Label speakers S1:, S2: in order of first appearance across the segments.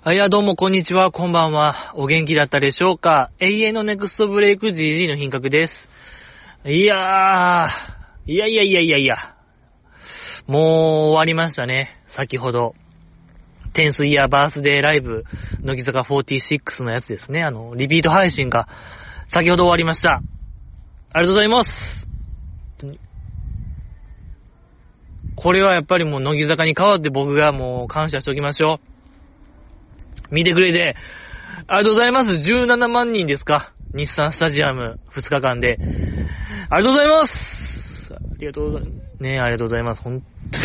S1: あいや、どうも、こんにちは、こんばんは。お元気だったでしょうか？永遠のネクストブレイク GG の品格です。いやー、いやいやいやいやいや。もう終わりましたね。先ほど。テンスイヤーバースデーライブ、乃木坂46のやつですね。あの、リピート配信が先ほど終わりました。ありがとうございます。これはやっぱりもう乃木坂に代わって僕がもう感謝しておきましょう。見てくれて、ありがとうございます。17万人ですか？日産スタジアム2日間で。ありがとうございますありがとうございます。ねありがとうございます。本当に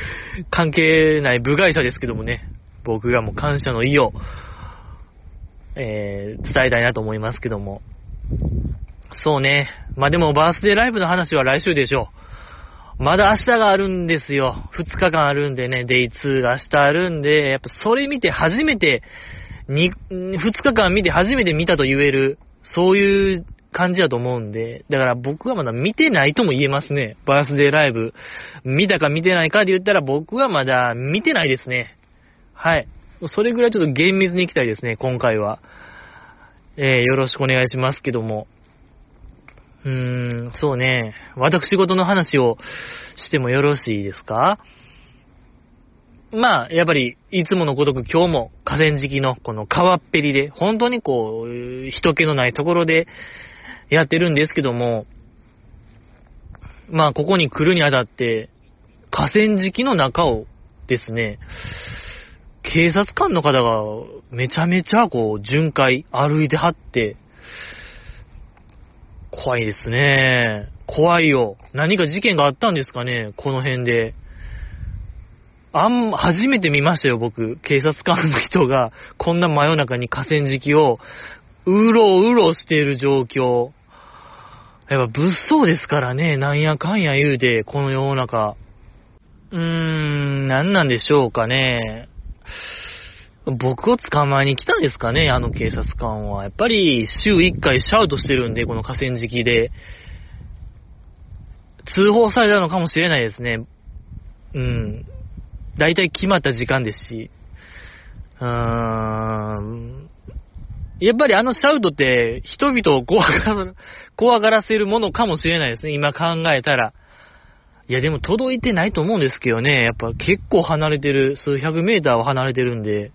S1: 関係ない部外者ですけどもね、僕がもう感謝の意を、えー、伝えたいなと思いますけども。そうね。まあ、でもバースデーライブの話は来週でしょう。まだ明日があるんですよ。2日間あるんでね、デイ2が明日あるんで、やっぱそれ見て初めて、に、2日間見て初めて見たと言える、そういう感じだと思うんで、だから僕はまだ見てないとも言えますね。バースデーライブ。見たか見てないかで言ったら僕はまだ見てないですね。はい。それぐらいちょっと厳密に行きたいですね、今回は。えー、よろしくお願いしますけども。うーん、そうね。私事の話をしてもよろしいですか？まあ、やっぱり、いつものごとく今日も河川敷のこの川っぺりで、本当にこう、人気のないところでやってるんですけども、まあ、ここに来るにあたって、河川敷の中をですね、警察官の方がめちゃめちゃこう、巡回歩いてはって、怖いですね。怖いよ。何か事件があったんですかね、この辺で。あん、初めて見ましたよ、僕。警察官の人が、こんな真夜中に河川敷を、うろうろしている状況。やっぱ物騒ですからね、なんやかんや言うて、この世の中。うーん、なんなんでしょうかね。僕を捕まえに来たんですかね、あの警察官は。やっぱり、週1回シャウトしてるんで、この河川敷で。通報されたのかもしれないですね。うん。大体決まった時間ですし。うーん。やっぱりあのシャウトって人々を怖がら、怖がらせるものかもしれないですね、今考えたら。いや、でも届いてないと思うんですけどね。やっぱ結構離れてる、数百メーターは離れてるんで。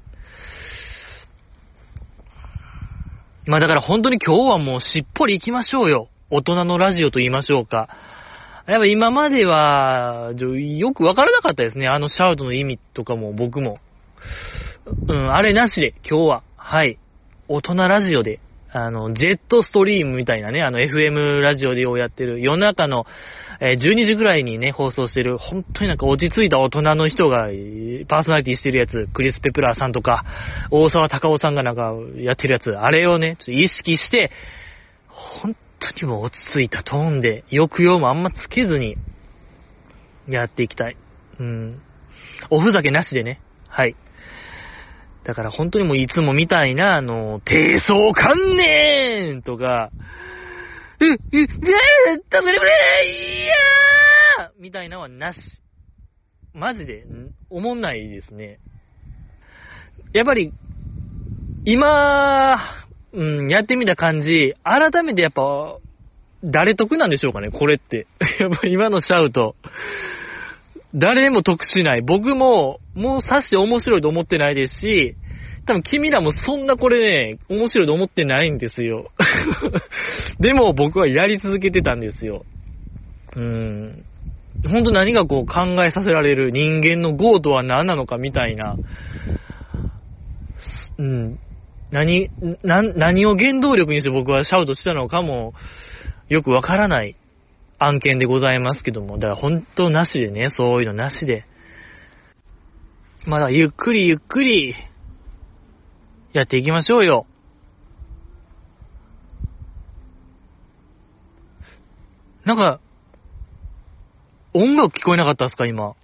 S1: まあだから本当に今日はもうしっぽり行きましょうよ。大人のラジオと言いましょうか。やっぱ今までは、よくわからなかったですね。あのシャウトの意味とかも僕も。うん、あれなしで、今日は。はい。大人ラジオで、あの、ジェットストリームみたいなね、あの、FM ラジオでをやってる、夜中の、えー、12時ぐらいにね、放送してる、本当になんか落ち着いた大人の人が、パーソナリティしてるやつ、クリス・ペプラーさんとか、大沢隆夫さんがなんかやってるやつ、あれをね、ちょっと意識して、本当にもう落ち着いたトーンで、抑揚もあんまつけずに、やっていきたい。うん。おふざけなしでね。はい。だから本当にもういつもみたいな、あの、低層観念とか、う、う、じゃあ、助けてくれいやーみたいなのはなし。マジで、思んないですね。やっぱり、今、うん、やってみた感じ、改めてやっぱ、誰得なんでしょうかね、これって。やっぱ今のシャウト。誰も得しない。僕も、もうさして面白いと思ってないですし、多分君らもそんなこれね、面白いと思ってないんですよ。でも僕はやり続けてたんですよ。うーん。ほんと何がこう考えさせられる人間の業とは何なのかみたいな。うん。何、何を原動力にして僕はシャウトしたのかもよくわからない案件でございますけども、だから本当なしでね、そういうのなしで。まだゆっくりゆっくりやっていきましょうよ。なんか、音楽聞こえなかったっすか、今？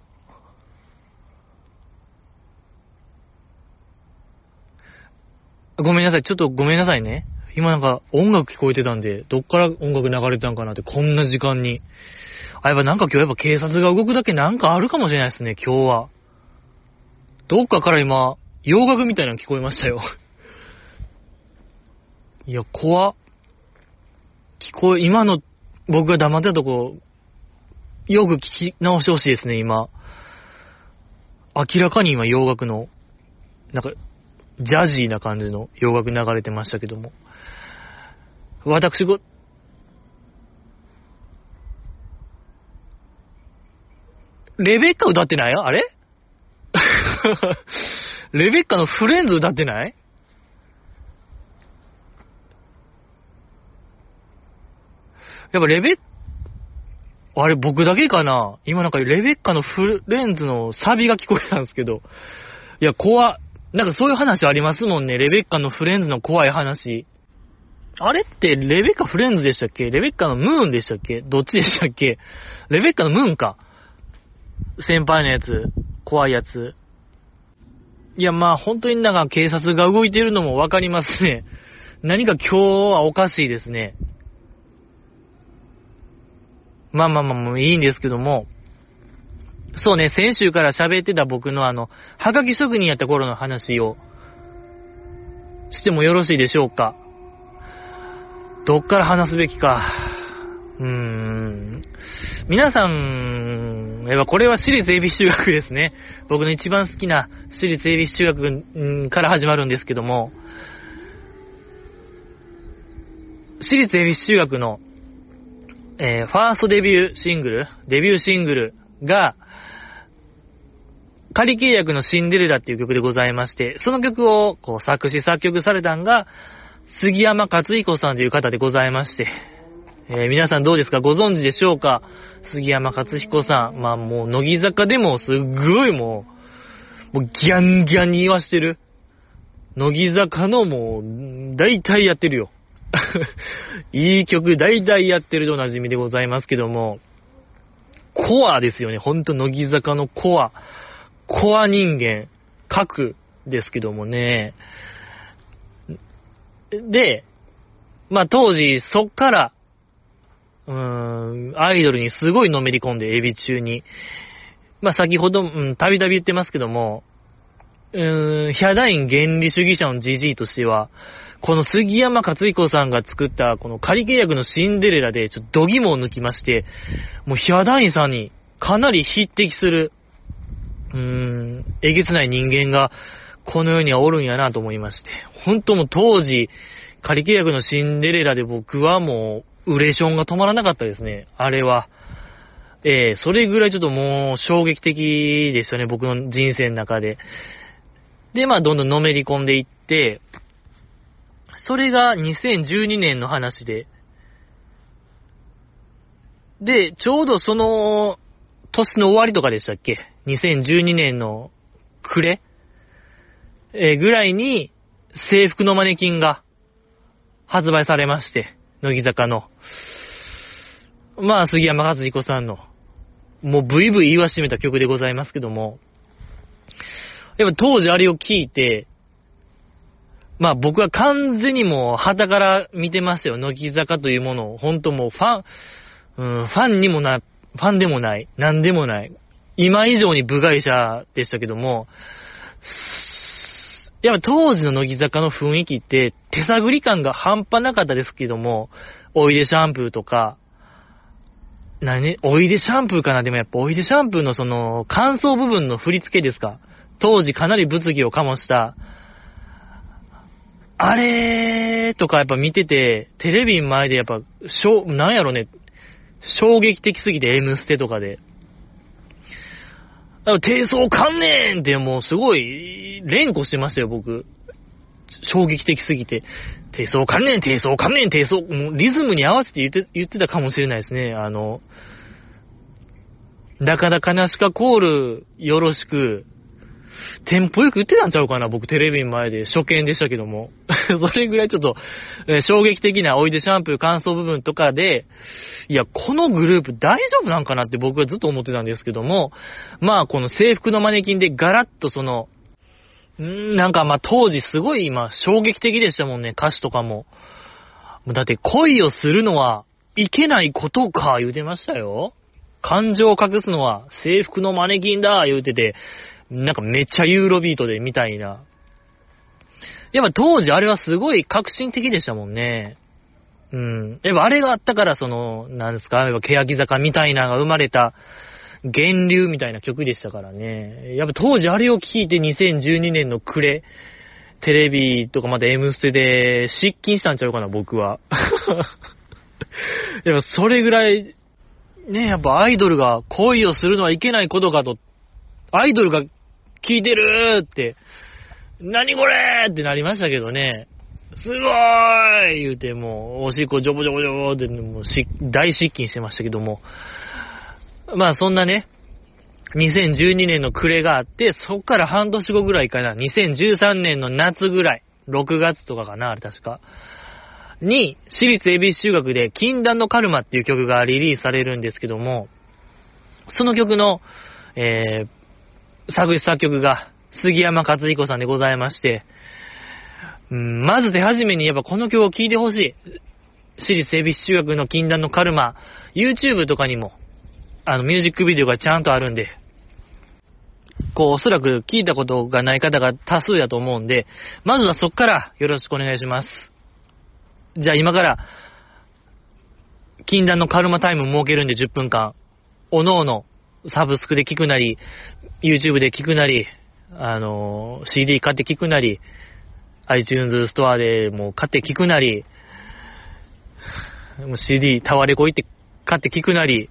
S1: ごめんなさい、ちょっとごめんなさいね。今なんか音楽聞こえてたんで、どっから音楽流れてたんかなって、こんな時間に。あ、やっぱなんか今日やっぱ警察が動くだけなんかあるかもしれないですね、今日は。どっかから今、洋楽みたいなの聞こえましたよ。いや、怖っ。聞こえ、今の僕が黙ってたとこ、よく聞き直してほしいですね、今。明らかに今洋楽の、なんか、ジャジーな感じの洋楽流れてましたけども。私ご、レベッカ歌ってない？あれ？レベッカのフレンズ歌ってない？やっぱレベッ、あれ僕だけかな？今なんかレベッカのフレンズのサビが聞こえたんですけど。いや、怖なんかそういう話ありますもんね。レベッカのフレンズの怖い話。あれってレベッカフレンズでしたっけ？レベッカのムーンでしたっけ？どっちでしたっけ？レベッカのムーンか。先輩のやつ。怖いやつ。いや、まあ本当になんか警察が動いてるのもわかりますね。何か今日はおかしいですね。まあまあまあもういいんですけども。そうね、先週から喋ってた僕のあの、はがき職人やった頃の話をしてもよろしいでしょうか。どっから話すべきか。うーん。皆さん、やっぱこれは私立恵比寿中学ですね。僕の一番好きな私立恵比寿中学から始まるんですけども、私立恵比寿中学の、えー、ファーストデビューシングル、デビューシングルが、仮契約のシンデレラっていう曲でございまして、その曲をこう作詞作曲されたんが、杉山勝彦さんという方でございまして、えー、皆さんどうですか？ご存知でしょうか？杉山勝彦さん。まあもう、乃木坂でもすっごいもう、もうギャンギャンに言わしてる。乃木坂のもう、大体やってるよ。いい曲大体やってるとおなじみでございますけども、コアですよね。ほんと乃木坂のコア。コア人間、核ですけどもね。で、まあ当時、そっから、うーん、アイドルにすごいのめり込んで、エビ中に。まあ先ほど、うん、たびたび言ってますけども、うーん、ヒャダイン原理主義者のジジイとしては、この杉山勝彦さんが作ったこの仮契約のシンデレラでちょっと度肝を抜きまして、もうヒャダインさんにかなり匹敵する、うーん、えげつない人間がこの世にはおるんやなと思いまして、本当も当時、仮契約のシンデレラで僕はもう、ウレションが止まらなかったですね。あれは。ええー、それぐらいちょっともう衝撃的でしたね、僕の人生の中で。で、まあ、どんどんのめり込んでいって、それが2012年の話で、で、ちょうどその、年の終わりとかでしたっけ ?2012 年の暮れ？えー、ぐらいに、制服のマネキンが発売されまして、乃木坂の。まあ、杉山和彦さんの、もうブイブイ言わしめた曲でございますけども、やっぱ当時あれを聞いて、まあ僕は完全にもう旗から見てましたよ。乃木坂というものを。本当もうファン、うん、ファンにもな、ファンでもない。なんでもない。今以上に部外者でしたけども、やっぱ当時の乃木坂の雰囲気って手探り感が半端なかったですけども、おいでシャンプーとか、なに、おいでシャンプーかな？でもやっぱおいでシャンプーのその乾燥部分の振り付けですか？当時かなり物議を醸した、あれーとかやっぱ見てて、テレビ前でやっぱ、しょ、なんやろね、衝撃的すぎて、M ステとかで。だから低層観念ってもうすごい連呼してましたよ、僕。衝撃的すぎて。低層観念、低層観念、低層、もうリズムに合わせて言って言ってたかもしれないですね。あの、だから悲しかコールよろしく、テンポよく言ってたんちゃうかな僕テレビの前で初見でしたけども。それぐらいちょっと、えー、衝撃的なおいでシャンプー乾燥部分とかで、いや、このグループ大丈夫なんかなって僕はずっと思ってたんですけども、まあこの制服のマネキンでガラッとその、んなんかまあ当時すごい今衝撃的でしたもんね、歌詞とかも。だって恋をするのはいけないことか言うてましたよ。感情を隠すのは制服のマネキンだ言うてて、なんかめっちゃユーロビートでみたいな。やっぱ当時あれはすごい革新的でしたもんね。うん。やっぱあれがあったから、その、なんですか、やっぱ欅坂みたいなのが生まれた、源流みたいな曲でしたからね。やっぱ当時あれを聴いて2012年の暮れ、テレビとかまた M ステで失禁したんちゃうかな、僕は。やっぱそれぐらい、ね、やっぱアイドルが恋をするのはいけないことかと、アイドルが聞いてるって、何これってなりましたけどね。すごーい言うてもう、おしっこジョボジョボジョボって、もうし、大失禁してましたけども。まあそんなね、2012年の暮れがあって、そっから半年後ぐらいかな、2013年の夏ぐらい、6月とかかな、あれ確か。に、私立恵比寿中学で、禁断のカルマっていう曲がリリースされるんですけども、その曲の、えー、作詞作曲が、杉山勝彦さんでございまして、うん、まず手始めにやっぱこの曲を聴いてほしい。私立恵比寿中学の禁断のカルマ、YouTube とかにも、あの、ミュージックビデオがちゃんとあるんで、こう、おそらく聞いたことがない方が多数やと思うんで、まずはそっからよろしくお願いします。じゃあ今から、禁断のカルマタイム設けるんで10分間、おのおのサブスクで聞くなり、YouTube で聞くなり、あの、CD 買って聞くなり、iTunes ストアでもう買って聞くなり、CD タワレコ行って買って聞くなり、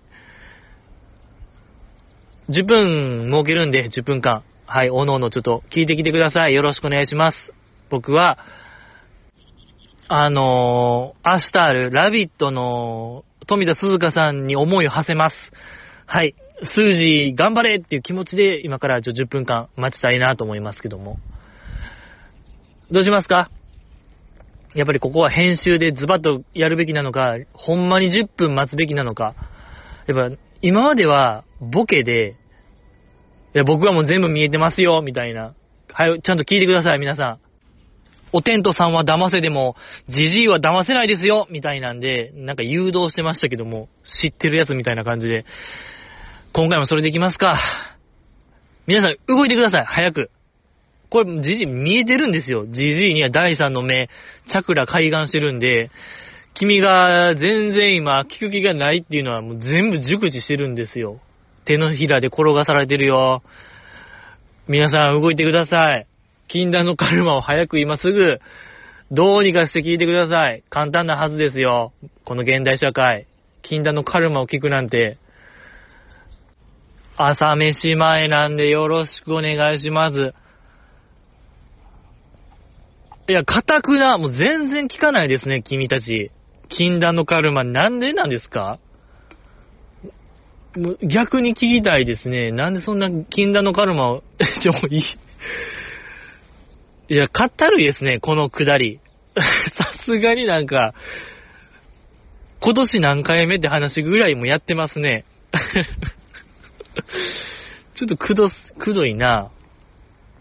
S1: 10分設けるんで、10分間。はい、おのおのちょっと聞いてきてください。よろしくお願いします。僕は、あのー、明日あるラビットの富田鈴香さんに思いを馳せます。はい。数字頑張れっていう気持ちで今から10分間待ちたいなと思いますけども。どうしますか？やっぱりここは編集でズバッとやるべきなのか、ほんまに10分待つべきなのか。やっぱ今まではボケで、いや僕はもう全部見えてますよ、みたいな。はい、ちゃんと聞いてください、皆さん。おテントさんは騙せでも、じじいは騙せないですよみたいなんで、なんか誘導してましたけども、知ってるやつみたいな感じで、今回もそれでいきますか。皆さん、動いてください、早く。これ、じじい見えてるんですよ。じじいには第三の目、チャクラ開眼してるんで、君が全然今、聞く気がないっていうのはもう全部熟知してるんですよ。手のひらで転がされてるよ。皆さん動いてください。禁断のカルマを早く今すぐ、どうにかして聞いてください。簡単なはずですよ。この現代社会。禁断のカルマを聞くなんて。朝飯前なんでよろしくお願いします。いや、固くな、もう全然聞かないですね、君たち。禁断のカルマ、なんでなんですか？逆に聞きたいですね。なんでそんな禁断のカルマを、ちょ、もういい。いや、かったるいですね、このくだり。さすがになんか、今年何回目って話ぐらいもやってますね。ちょっとくど、くどいな。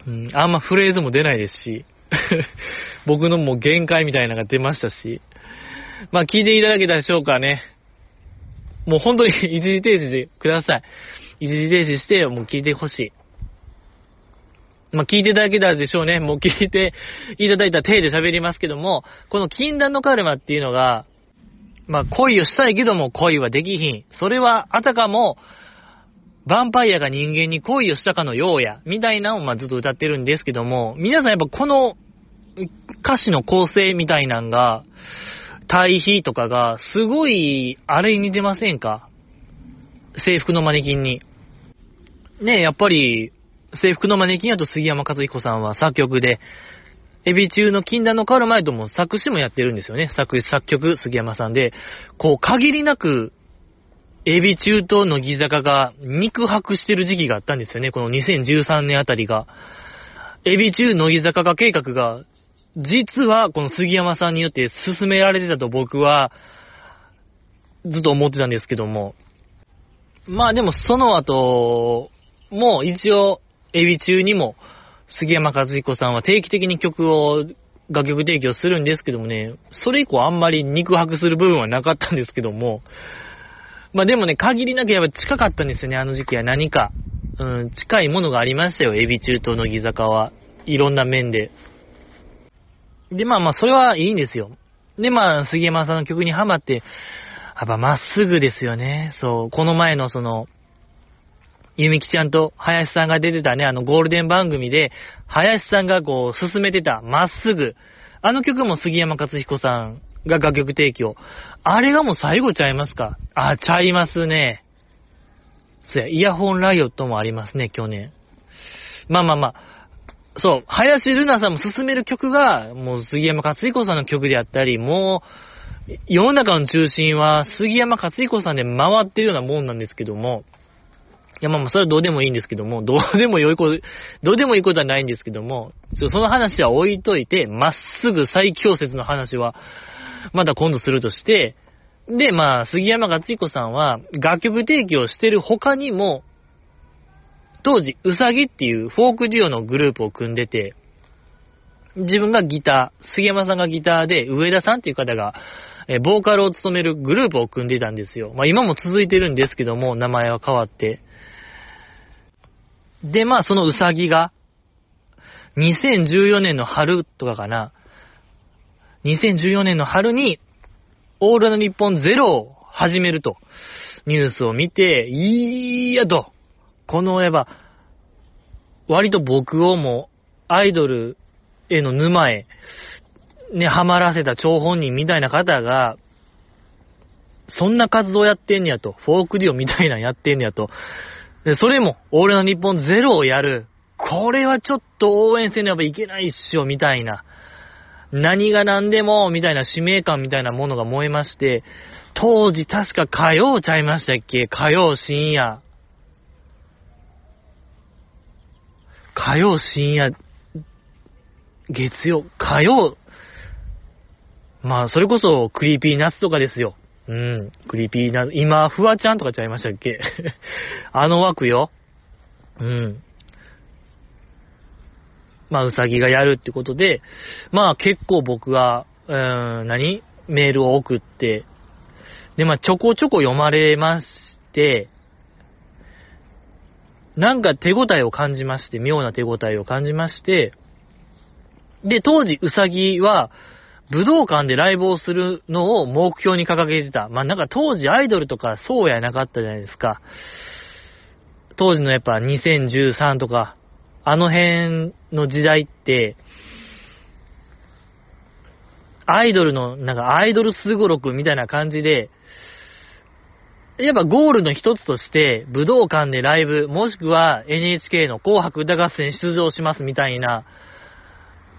S1: うん、あんまフレーズも出ないですし。僕のもう限界みたいなのが出ましたし。まあ聞いていただけたでしょうかね。もう本当に 一時停止してください。一時停止して、もう聞いてほしい。まあ、聞いていただけたでしょうね。もう聞いていただいた体で喋りますけども、この禁断のカルマっていうのが、まあ、恋をしたいけども恋はできひん。それはあたかも、ヴァンパイアが人間に恋をしたかのようや、みたいなのをまずっと歌ってるんですけども、皆さんやっぱこの歌詞の構成みたいなんが、対比とかが、すごい、あれに似てませんか？制服のマネキンに。ねえ、やっぱり、制服のマネキンやと杉山和彦さんは作曲で、エビ中の禁断のカルマイトも作詞もやってるんですよね。作詞作曲、杉山さんで、こう、限りなく、エビ中と乃木坂が肉薄してる時期があったんですよね。この2013年あたりが。エビ中乃木坂化計画が、実はこの杉山さんによって進められてたと僕は、ずっと思ってたんですけども。まあでもその後、もう一応、エビ中にも、杉山和彦さんは定期的に曲を、楽曲提供するんですけどもね、それ以降あんまり肉薄する部分はなかったんですけども、まあでもね、限りなくやっぱ近かったんですよね、あの時期は何か。うん、近いものがありましたよ、エビ中と乃木坂は。いろんな面で。で、まあまあ、それはいいんですよ。で、まあ、杉山さんの曲にハマって、やっぱまっすぐですよね。そう、この前のその、ゆみきちゃんと林さんが出てたね、あのゴールデン番組で、林さんがこう、進めてた、まっすぐ。あの曲も杉山克彦さんが楽曲提供。あれがもう最後ちゃいますか？あ、ちゃいますね。そうや、イヤホンライオットもありますね、去年。まあまあまあ。そう、林瑠奈さんも進める曲が、もう杉山克彦さんの曲であったり、もう、世の中の中心は杉山克彦さんで回ってるようなもんなんですけども、いやまあまあそれはどうでもいいんですけども、どうでもよいこと、どうでもいいことはないんですけども、その話は置いといて、まっすぐ最強説の話は、また今度するとして、で、まあ、杉山勝彦さんは、楽曲提供してる他にも、当時、うさぎっていうフォークデュオのグループを組んでて、自分がギター、杉山さんがギターで、上田さんっていう方が、えボーカルを務めるグループを組んでたんですよ。まあ今も続いてるんですけども、名前は変わって。で、まあそのうさぎが、2014年の春とかかな、2014年の春に、オールナ日本ゼロを始めると、ニュースを見て、いいやと、このやっぱ、割と僕をもうアイドルへの沼へ、ね、ハマらせた張本人みたいな方が、そんな活動やってんねやと、フォークディオみたいなやってんねやと、で、それも、俺の日本ゼロをやる。これはちょっと応援せねばいけないっしょ、みたいな。何が何でも、みたいな使命感みたいなものが燃えまして、当時確か火曜ちゃいましたっけ？火曜深夜。火曜深夜、月曜、火曜、まあ、それこそクリーピーナッツとかですよ。うん。クリーピーな、今、フワちゃんとかちゃいましたっけ？あの枠よ。うん。まあ、うさぎがやるってことで、まあ結構僕が、うーん、何？メールを送って、で、まあちょこちょこ読まれまして、なんか手応えを感じまして、妙な手応えを感じまして、で、当時うさぎは、武道館でライブをするのを目標に掲げてた。まあ、なんか当時アイドルとかそうやなかったじゃないですか。当時のやっぱ2013とか、あの辺の時代って、アイドルの、なんかアイドルすごろくみたいな感じで、やっぱゴールの一つとして、武道館でライブ、もしくは NHK の紅白歌合戦出場しますみたいな、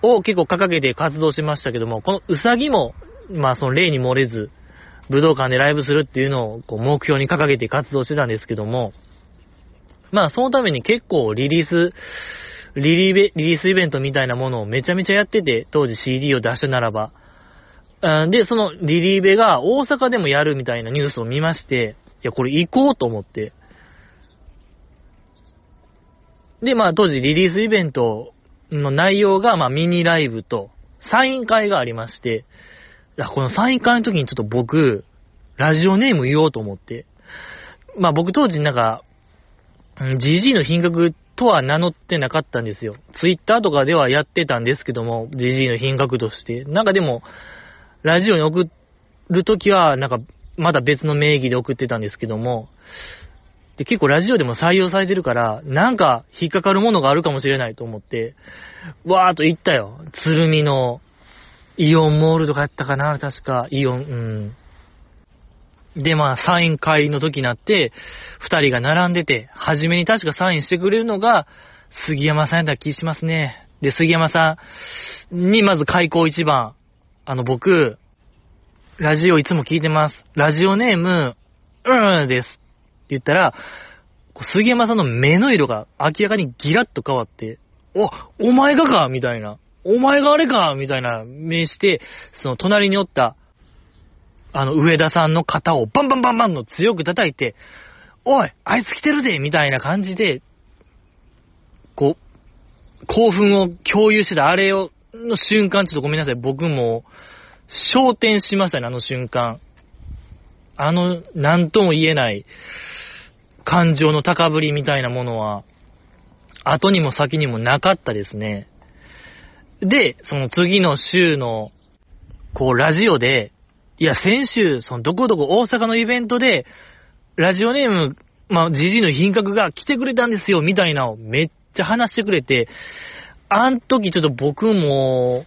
S1: を結構掲げて活動しましたけども、このうさぎも、まあその例に漏れず、武道館でライブするっていうのをこう目標に掲げて活動してたんですけども、まあそのために結構リリース、リリベリリースイベントみたいなものをめちゃめちゃやってて、当時 CD を出したならば。で、そのリリーベが大阪でもやるみたいなニュースを見まして、いや、これ行こうと思って。で、まあ当時リリースイベントの内容が、まあ、ミニライブと、サイン会がありまして、このサイン会の時にちょっと僕、ラジオネーム言おうと思って、まあ僕当時なんか、GG の品格とは名乗ってなかったんですよ。ツイッターとかではやってたんですけども、GG の品格として。なんかでも、ラジオに送るときは、なんか、まだ別の名義で送ってたんですけども、で、結構ラジオでも採用されてるから、なんか引っかかるものがあるかもしれないと思って、わーっと行ったよ。鶴見のイオンモールとかやったかな確か、イオン、うん。で、まあ、サイン会の時になって、二人が並んでて、初めに確かサインしてくれるのが、杉山さんやった気しますね。で、杉山さんにまず開口一番、あの、僕、ラジオいつも聞いてます。ラジオネーム、うんです。って言ったら、杉山さんの目の色が明らかにギラッと変わって、お、お前がかみたいな。お前があれかみたいな目して、その隣におった、あの、上田さんの肩をバンバンバンバンの強く叩いて、おいあいつ来てるぜみたいな感じで、こう、興奮を共有してたあれを、の瞬間、ちょっとごめんなさい。僕も、焦点しましたね、あの瞬間。あの、なんとも言えない、感情の高ぶりみたいなものは、後にも先にもなかったですね。で、その次の週の、こう、ラジオで、いや、先週、その、どこどこ大阪のイベントで、ラジオネーム、まあ、じじの品格が来てくれたんですよ、みたいなをめっちゃ話してくれて、あん時ちょっと僕も、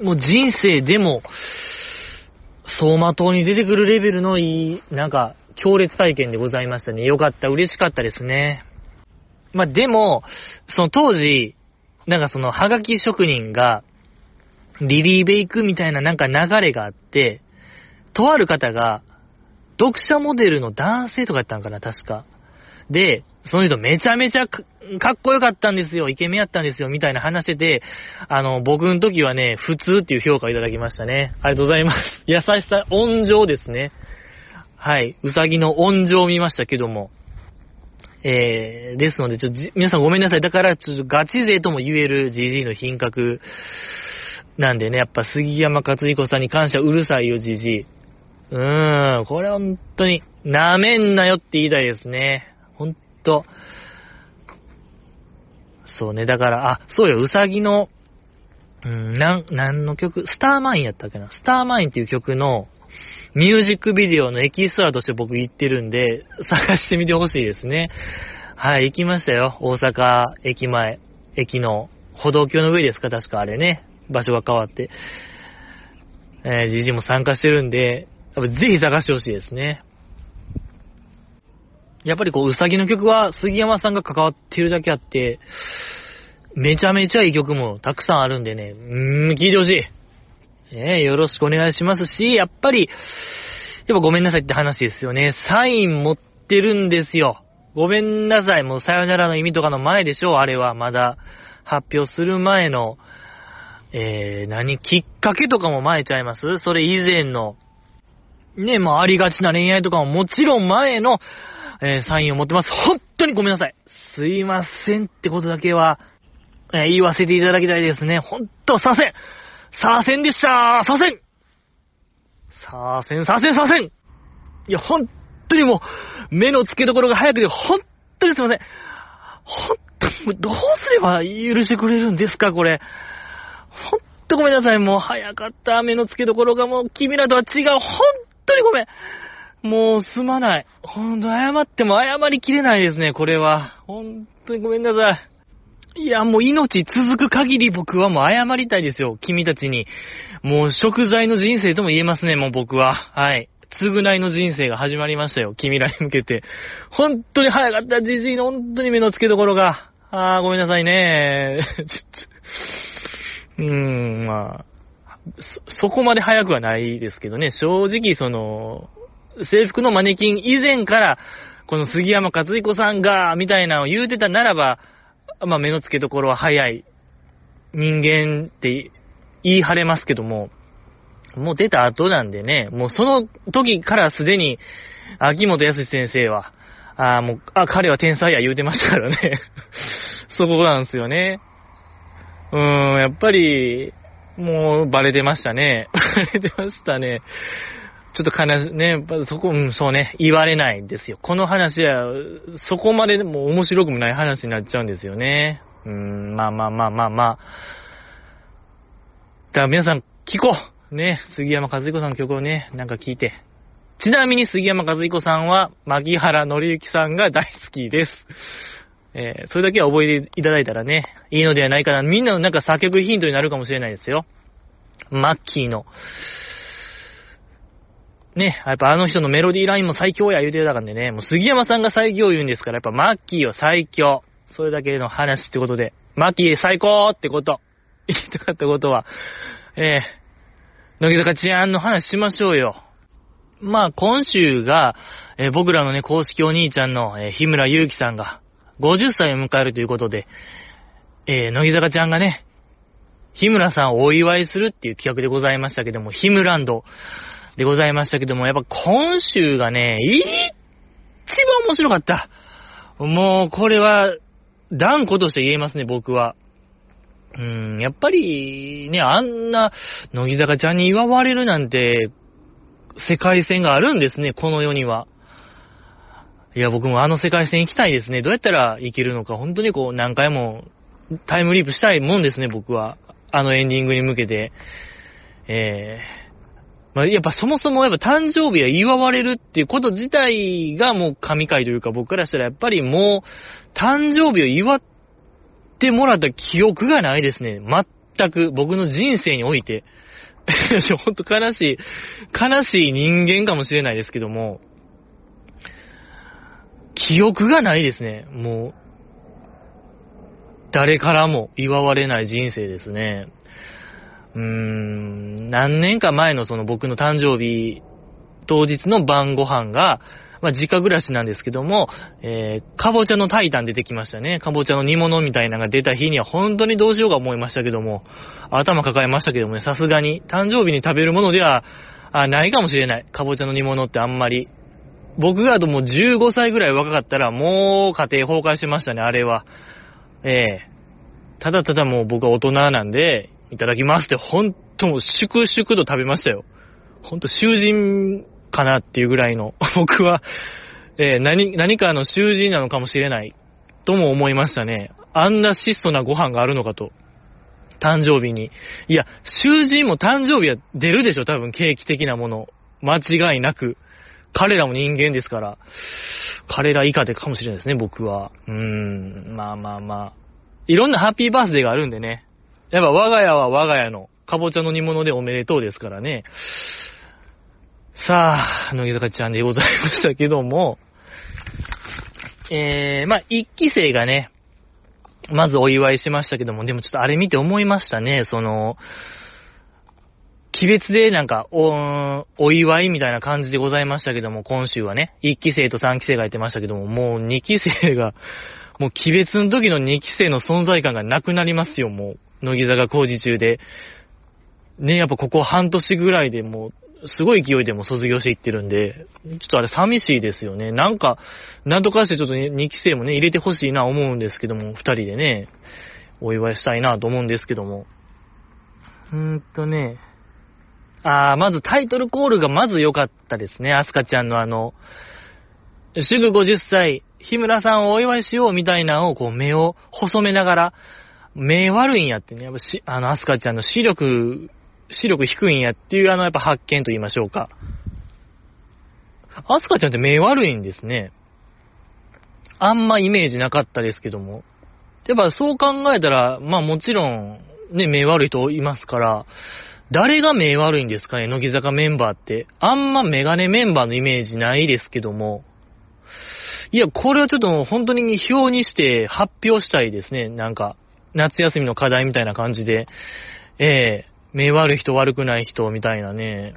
S1: もう人生でも、走馬灯に出てくるレベルのいい、なんか、強烈体験でございましたね。よかった、嬉しかったですね。まあ、でも、その当時、なんかその、はがき職人が、リリーベイクみたいななんか流れがあって、とある方が、読者モデルの男性とかやったんかな、確か。で、その人めちゃめちゃかっこよかったんですよ、イケメンやったんですよ、みたいな話してて、あの、僕の時はね、普通っていう評価をいただきましたね。ありがとうございます。優しさ、温情ですね。はい。うさぎの温情を見ましたけども。えー、ですので、ちょっと、皆さんごめんなさい。だから、ちょっとガチ勢とも言える GG の品格なんでね、やっぱ杉山勝彦さんに感謝うるさいよ、GG。うーん、これ本当に、なめんなよって言いたいですね。ほんと。そうね、だから、あ、そうよ、うさぎの、うん、なん、なんの曲？スターマインやったっけな？スターマインっていう曲の、ミュージックビデオのエキストラとして僕行ってるんで、探してみてほしいですね。はい、行きましたよ。大阪駅前、駅の歩道橋の上ですか確かあれね。場所が変わって。えー、じじも参加してるんで、やっぱぜひ探してほしいですね。やっぱりこう、うさぎの曲は杉山さんが関わってるだけあって、めちゃめちゃいい曲もたくさんあるんでね、うーん、聴いてほしい。えー、よろしくお願いしますし、やっぱり、やっぱごめんなさいって話ですよね。サイン持ってるんですよ。ごめんなさい。もうさよならの意味とかの前でしょ。あれはまだ発表する前の、えー、何きっかけとかも前ちゃいます？それ以前の、ね、もうありがちな恋愛とかももちろん前の、えー、サインを持ってます。本当にごめんなさい。すいませんってことだけは、えー、言わせていただきたいですね。ほんと、させんさせんでしたさせんさせん、させん、させんいや、本当にもう、目の付けどころが早くて、本当にすいません。本当に、どうすれば許してくれるんですか、これ。本当ごめんなさい。もう早かった。目の付けどころがもう君らとは違う。本当にごめん。もうすまない。ほんと謝っても謝りきれないですね、これは。本当にごめんなさい。いや、もう命続く限り僕はもう謝りたいですよ。君たちに。もう食材の人生とも言えますね、もう僕は。はい。償いの人生が始まりましたよ。君らに向けて。本当に早かった、じじいの本当に目の付けどころが。あー、ごめんなさいね。うん、まあそ、そこまで早くはないですけどね。正直、その、制服のマネキン以前から、この杉山勝彦さんが、みたいなのを言うてたならば、まあ、目の付けどころは早い人間って言い張れますけども、もう出た後なんでね、もうその時からすでに、秋元康先生は、ああ、もう、あ、彼は天才や言うてましたからね。そこなんですよね。うーん、やっぱり、もうバレてましたね。バレてましたね。ちょっと悲し、ね、そこ、うん、そうね、言われないんですよ。この話は、そこまででも面白くもない話になっちゃうんですよね。うん、まあまあまあまあまあ。だから皆さん、聞こうね、杉山和彦さんの曲をね、なんか聞いて。ちなみに杉山和彦さんは、牧原紀之さんが大好きです。えー、それだけは覚えていただいたらね、いいのではないかな。みんなのなんか作曲ヒントになるかもしれないですよ。マッキーの、ね、やっぱあの人のメロディーラインも最強や言うてたからね、もう杉山さんが最強言うんですから、やっぱマッキーは最強。それだけの話ってことで、マッキー最高ってこと。言いたかったことは、えー、乃木坂治安の話しましょうよ。まあ今週が、えー、僕らのね、公式お兄ちゃんの、えー、日村祐希さんが50歳を迎えるということで、えー、乃木坂ちゃんがね、日村さんをお祝いするっていう企画でございましたけども、ヒムランド、でございましたけども、やっぱ今週がね、一番面白かった。もう、これは、断固として言えますね、僕は。うーん、やっぱり、ね、あんな、乃木坂ちゃんに祝われるなんて、世界線があるんですね、この世には。いや、僕もあの世界線行きたいですね。どうやったら行けるのか、本当にこう、何回もタイムリープしたいもんですね、僕は。あのエンディングに向けて。えー、まあ、やっぱそもそもやっぱ誕生日は祝われるっていうこと自体がもう神回というか僕からしたらやっぱりもう誕生日を祝ってもらった記憶がないですね。全く僕の人生において。ほんと悲しい、悲しい人間かもしれないですけども、記憶がないですね。もう、誰からも祝われない人生ですね。うーん、何年か前のその僕の誕生日当日の晩ご飯が、まあ、実家暮らしなんですけども、えー、かぼちゃのタイタン出てきましたね。かぼちゃの煮物みたいなのが出た日には本当にどうしようか思いましたけども、頭抱えましたけどもね、さすがに誕生日に食べるものではあないかもしれない。かぼちゃの煮物ってあんまり。僕がもう15歳ぐらい若かったらもう家庭崩壊しましたね、あれは。ええー、ただただもう僕は大人なんで、いただきますって、ほんともう粛々と食べましたよ。ほんと囚人かなっていうぐらいの、僕は、えー、何、何かの囚人なのかもしれない、とも思いましたね。あんな質素なご飯があるのかと。誕生日に。いや、囚人も誕生日は出るでしょ、多分、ケーキ的なもの。間違いなく。彼らも人間ですから。彼ら以下でかもしれないですね、僕は。うーん、まあまあまあ。いろんなハッピーバースデーがあるんでね。やっぱ我が家は我が家の、かぼちゃの煮物でおめでとうですからね。さあ、乃木坂ちゃんでございましたけども、えー、まあ、一期生がね、まずお祝いしましたけども、でもちょっとあれ見て思いましたね、その、鬼別でなんか、お、お祝いみたいな感じでございましたけども、今週はね、一期生と三期生がやってましたけども、もう二期生が、もう鬼別の時の二期生の存在感がなくなりますよ、もう。乃木坂工事中で。ね、やっぱここ半年ぐらいでもう、すごい勢いでも卒業していってるんで、ちょっとあれ寂しいですよね。なんか、なんとかしてちょっと2期生もね、入れてほしいな思うんですけども、2人でね、お祝いしたいなと思うんですけども。うーんとね、あー、まずタイトルコールがまず良かったですね。アスカちゃんのあの、すぐ50歳、日村さんをお祝いしようみたいなのをこう目を細めながら、目悪いんやってね、やっぱし、あの、アスカちゃんの視力視力低いんやっていう、あの、やっぱ発見と言いましょうか。アスカちゃんって目悪いんですね。あんまイメージなかったですけども。やっぱそう考えたら、まあもちろん、ね、目悪い人いますから、誰が目悪いんですかね、乃木坂メンバーって。あんまメガネメンバーのイメージないですけども。いや、これはちょっと本当に表にして発表したいですね。なんか、夏休みの課題みたいな感じで。ええ目悪い人悪くない人みたいなね。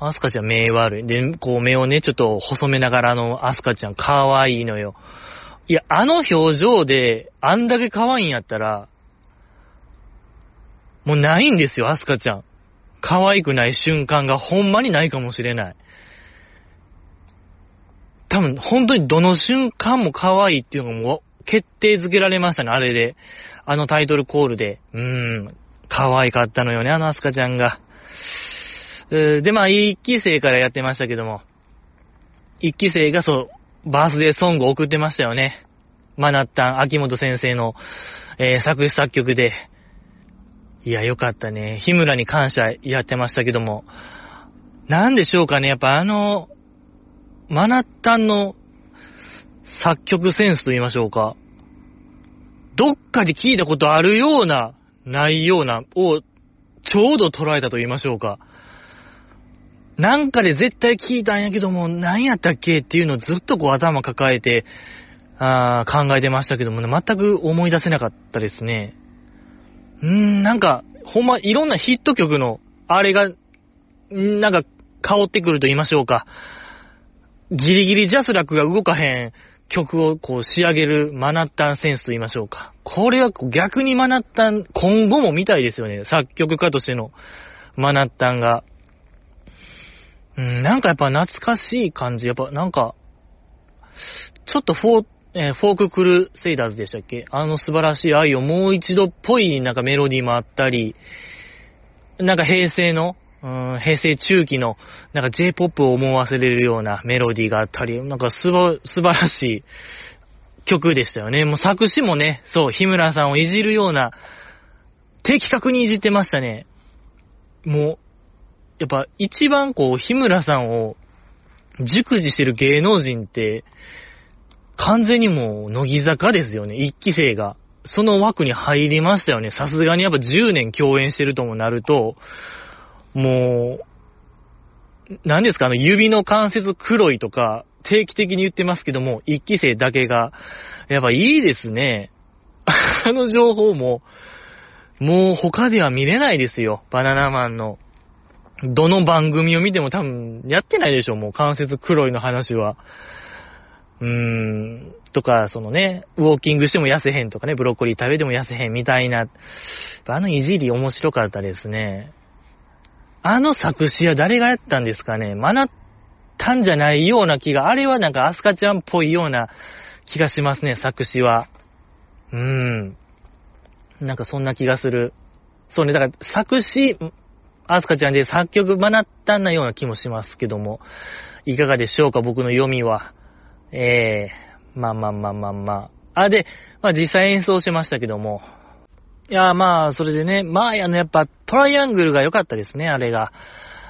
S1: アスカちゃん目悪い。で、こう目をね、ちょっと細めながらのアスカちゃん可愛いのよ。いや、あの表情で、あんだけ可愛いんやったら、もうないんですよ、アスカちゃん。可愛くない瞬間がほんまにないかもしれない。多分、本当にどの瞬間も可愛いっていうのも決定づけられましたね、あれで。あのタイトルコールで。うーん。可愛かったのよね、あのアスカちゃんが。で、まあ、一期生からやってましたけども、一期生がそう、バースデーソングを送ってましたよね。マナッタン、秋元先生の、えー、作詞作曲で。いや、よかったね。日村に感謝やってましたけども。なんでしょうかね、やっぱあの、マナッタンの作曲センスと言いましょうか。どっかで聞いたことあるようなないような、を、ちょうど捉えたと言いましょうか。なんかで絶対聞いたんやけども、何やったっけっていうのをずっとこう頭抱えて、あ考えてましたけどもね、全く思い出せなかったですね。うーん、なんか、ほんま、いろんなヒット曲の、あれが、なんか、香ってくると言いましょうか。ギリギリジャスラックが動かへん曲をこう仕上げるマナッタンセンスと言いましょうか。これは逆にマナッタン、今後も見たいですよね。作曲家としてのマナッタンが。うん、なんかやっぱ懐かしい感じ。やっぱなんか、ちょっとフォー、えー、フォーククルセイダーズでしたっけ？あの素晴らしい愛をもう一度っぽいなんかメロディーもあったり、なんか平成の、うん、平成中期の、なんか J-POP を思わせれるようなメロディーがあったり、なんかすば、素晴らしい曲でしたよね。もう作詞もね、そう、日村さんをいじるような的確にいじってましたね。もう、やっぱ一番こう、日村さんを熟知してる芸能人って、完全にもう、乃木坂ですよね、一期生が。その枠に入りましたよね。さすがにやっぱ10年共演してるともなると、もう、何ですか、あの、指の関節黒いとか、定期的に言ってますけども、一期生だけが、やっぱいいですね。あの情報も、もう他では見れないですよ。バナナマンの。どの番組を見ても多分やってないでしょ、もう関節黒いの話は。うーん、とか、そのね、ウォーキングしても痩せへんとかね、ブロッコリー食べても痩せへんみたいな。あのいじり面白かったですね。あの作詞は誰がやったんですかね？学ったんじゃないような気が、あれはなんかアスカちゃんっぽいような気がしますね、作詞は。うーん。なんかそんな気がする。そうね、だから作詞、アスカちゃんで作曲学ったんなような気もしますけども、いかがでしょうか、僕の読みは。ええー、まあまあまあまあまあ。あ、で、まあ実際演奏しましたけども。いや、まあ、それでね、まあ、あの、やっぱトライアングルが良かったですね、あれが。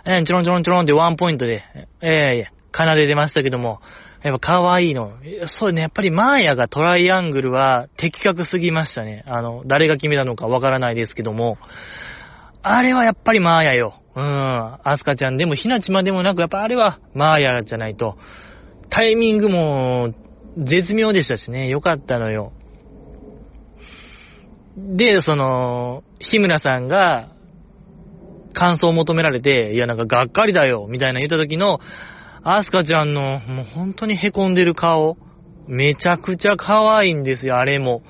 S1: えー、ちょろんちょろんちょろんってワンポイントで、ええー、奏で出ましたけども、やっぱ可愛いの。そうね、やっぱりマーヤがトライアングルは的確すぎましたね。あの、誰が決めたのかわからないですけども、あれはやっぱりマーヤよ。うん。アスカちゃんでもひなちまでもなく、やっぱあれはマーヤじゃないと。タイミングも絶妙でしたしね、よかったのよ。で、その、日村さんが、感想を求められて、いやなんかがっかりだよ、みたいな言った時の、アスカちゃんの、もう本当に凹んでる顔、めちゃくちゃ可愛いんですよ、あれも。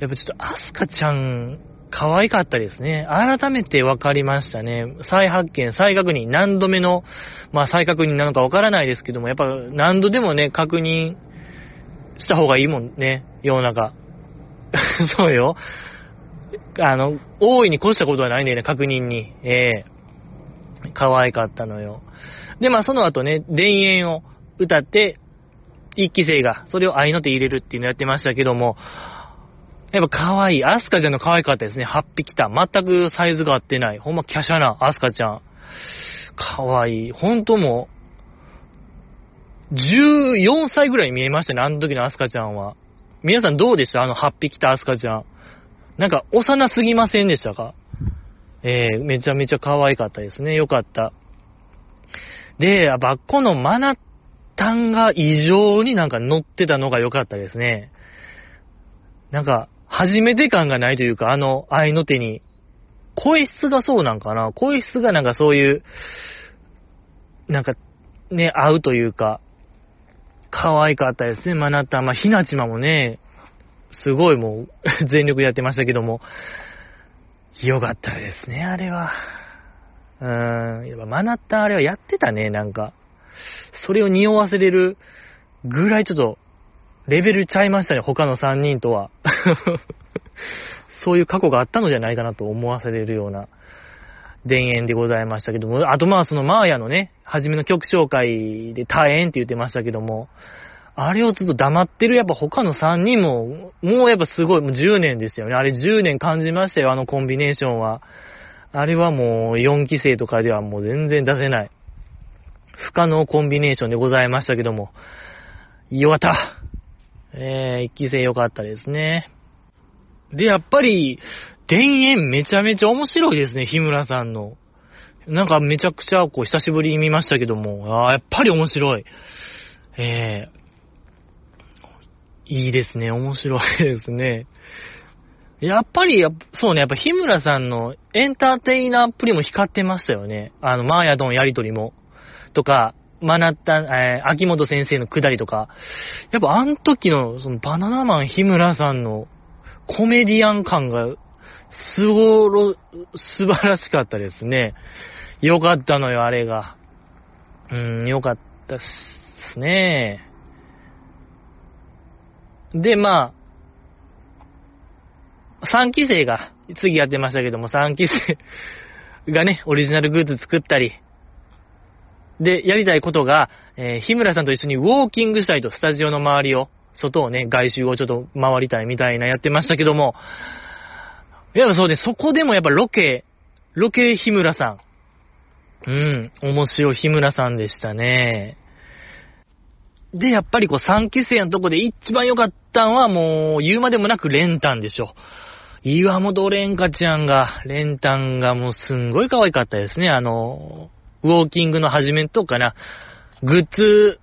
S1: やっぱちょっとアスカちゃん、可愛かったですね。改めて分かりましたね。再発見、再確認、何度目の、まあ再確認なのか分からないですけども、やっぱ何度でもね、確認した方がいいもんね、世の中。そうよ。あの、大いに越したことはないんだよね、確認に。ええー、可愛かったのよ。で、まあその後ね、田園を歌って、一期生がそれを愛の手入れるっていうのやってましたけども、やっぱ可愛い。アスカちゃんの可愛かったですね。8匹た。全くサイズが合ってない。ほんま華奢なアスカちゃん。可愛い。ほんともう、14歳ぐらいに見えましたね。あの時のアスカちゃんは。皆さんどうでした？あの8匹たアスカちゃん。なんか幼すぎませんでしたか？えー、めちゃめちゃ可愛かったですね。よかった。で、バッコのマナタンが異常になんか乗ってたのが良かったですね。なんか、初めて感がないというか、あの、愛の手に。声質がそうなんかな声質がなんかそういう、なんか、ね、合うというか、可愛かったですね、マナッタ。まあ、ひなちまもね、すごいもう、全力でやってましたけども、よかったですね、あれは。うーん、やっぱマナッタあれはやってたね、なんか。それを匂わせれるぐらいちょっと、レベルちゃいましたね、他の3人とは。そういう過去があったのじゃないかなと思わせれるような田園でございましたけども、あとまあそのマーヤのね、初めの曲紹介で大変って言ってましたけども、あれをずっと黙ってるやっぱ他の3人も、もうやっぱすごい、もう10年ですよね。あれ10年感じましたよ、あのコンビネーションは。あれはもう4期生とかではもう全然出せない。不可能コンビネーションでございましたけども。よかった。えー、1期生よかったですね。で、やっぱり、田園めちゃめちゃ面白いですね、日村さんの。なんかめちゃくちゃこう久しぶりに見ましたけども、ああ、やっぱり面白い。えー、いいですね、面白いですね。やっぱり、そうね、やっぱ日村さんのエンターテイナーっぷりも光ってましたよね。あの、マーヤとのやりとりも。とか、学った、えー、秋元先生のくだりとか、やっぱあの時の、そのバナナマン日村さんのコメディアン感が、すごろ、素晴らしかったですね。よかったのよ、あれが。うん、よかったっすね。で、まあ、3期生が、次やってましたけども、3期生がね、オリジナルグッズ作ったり、で、やりたいことが、えー、日村さんと一緒にウォーキングしたいと、スタジオの周りを、外をね、外周をちょっと回りたいみたいなやってましたけども、いや、そうで、そこでもやっぱロケ、ロケ日村さん。うん、面白い日村さんでしたね。で、やっぱりこう3期生のとこで一番良かったんはもう言うまでもなくレンタンでしょ。岩本蓮香ちゃんが、レンタンがもうすんごい可愛かったですね。あの、ウォーキングの始めとかな、グッズ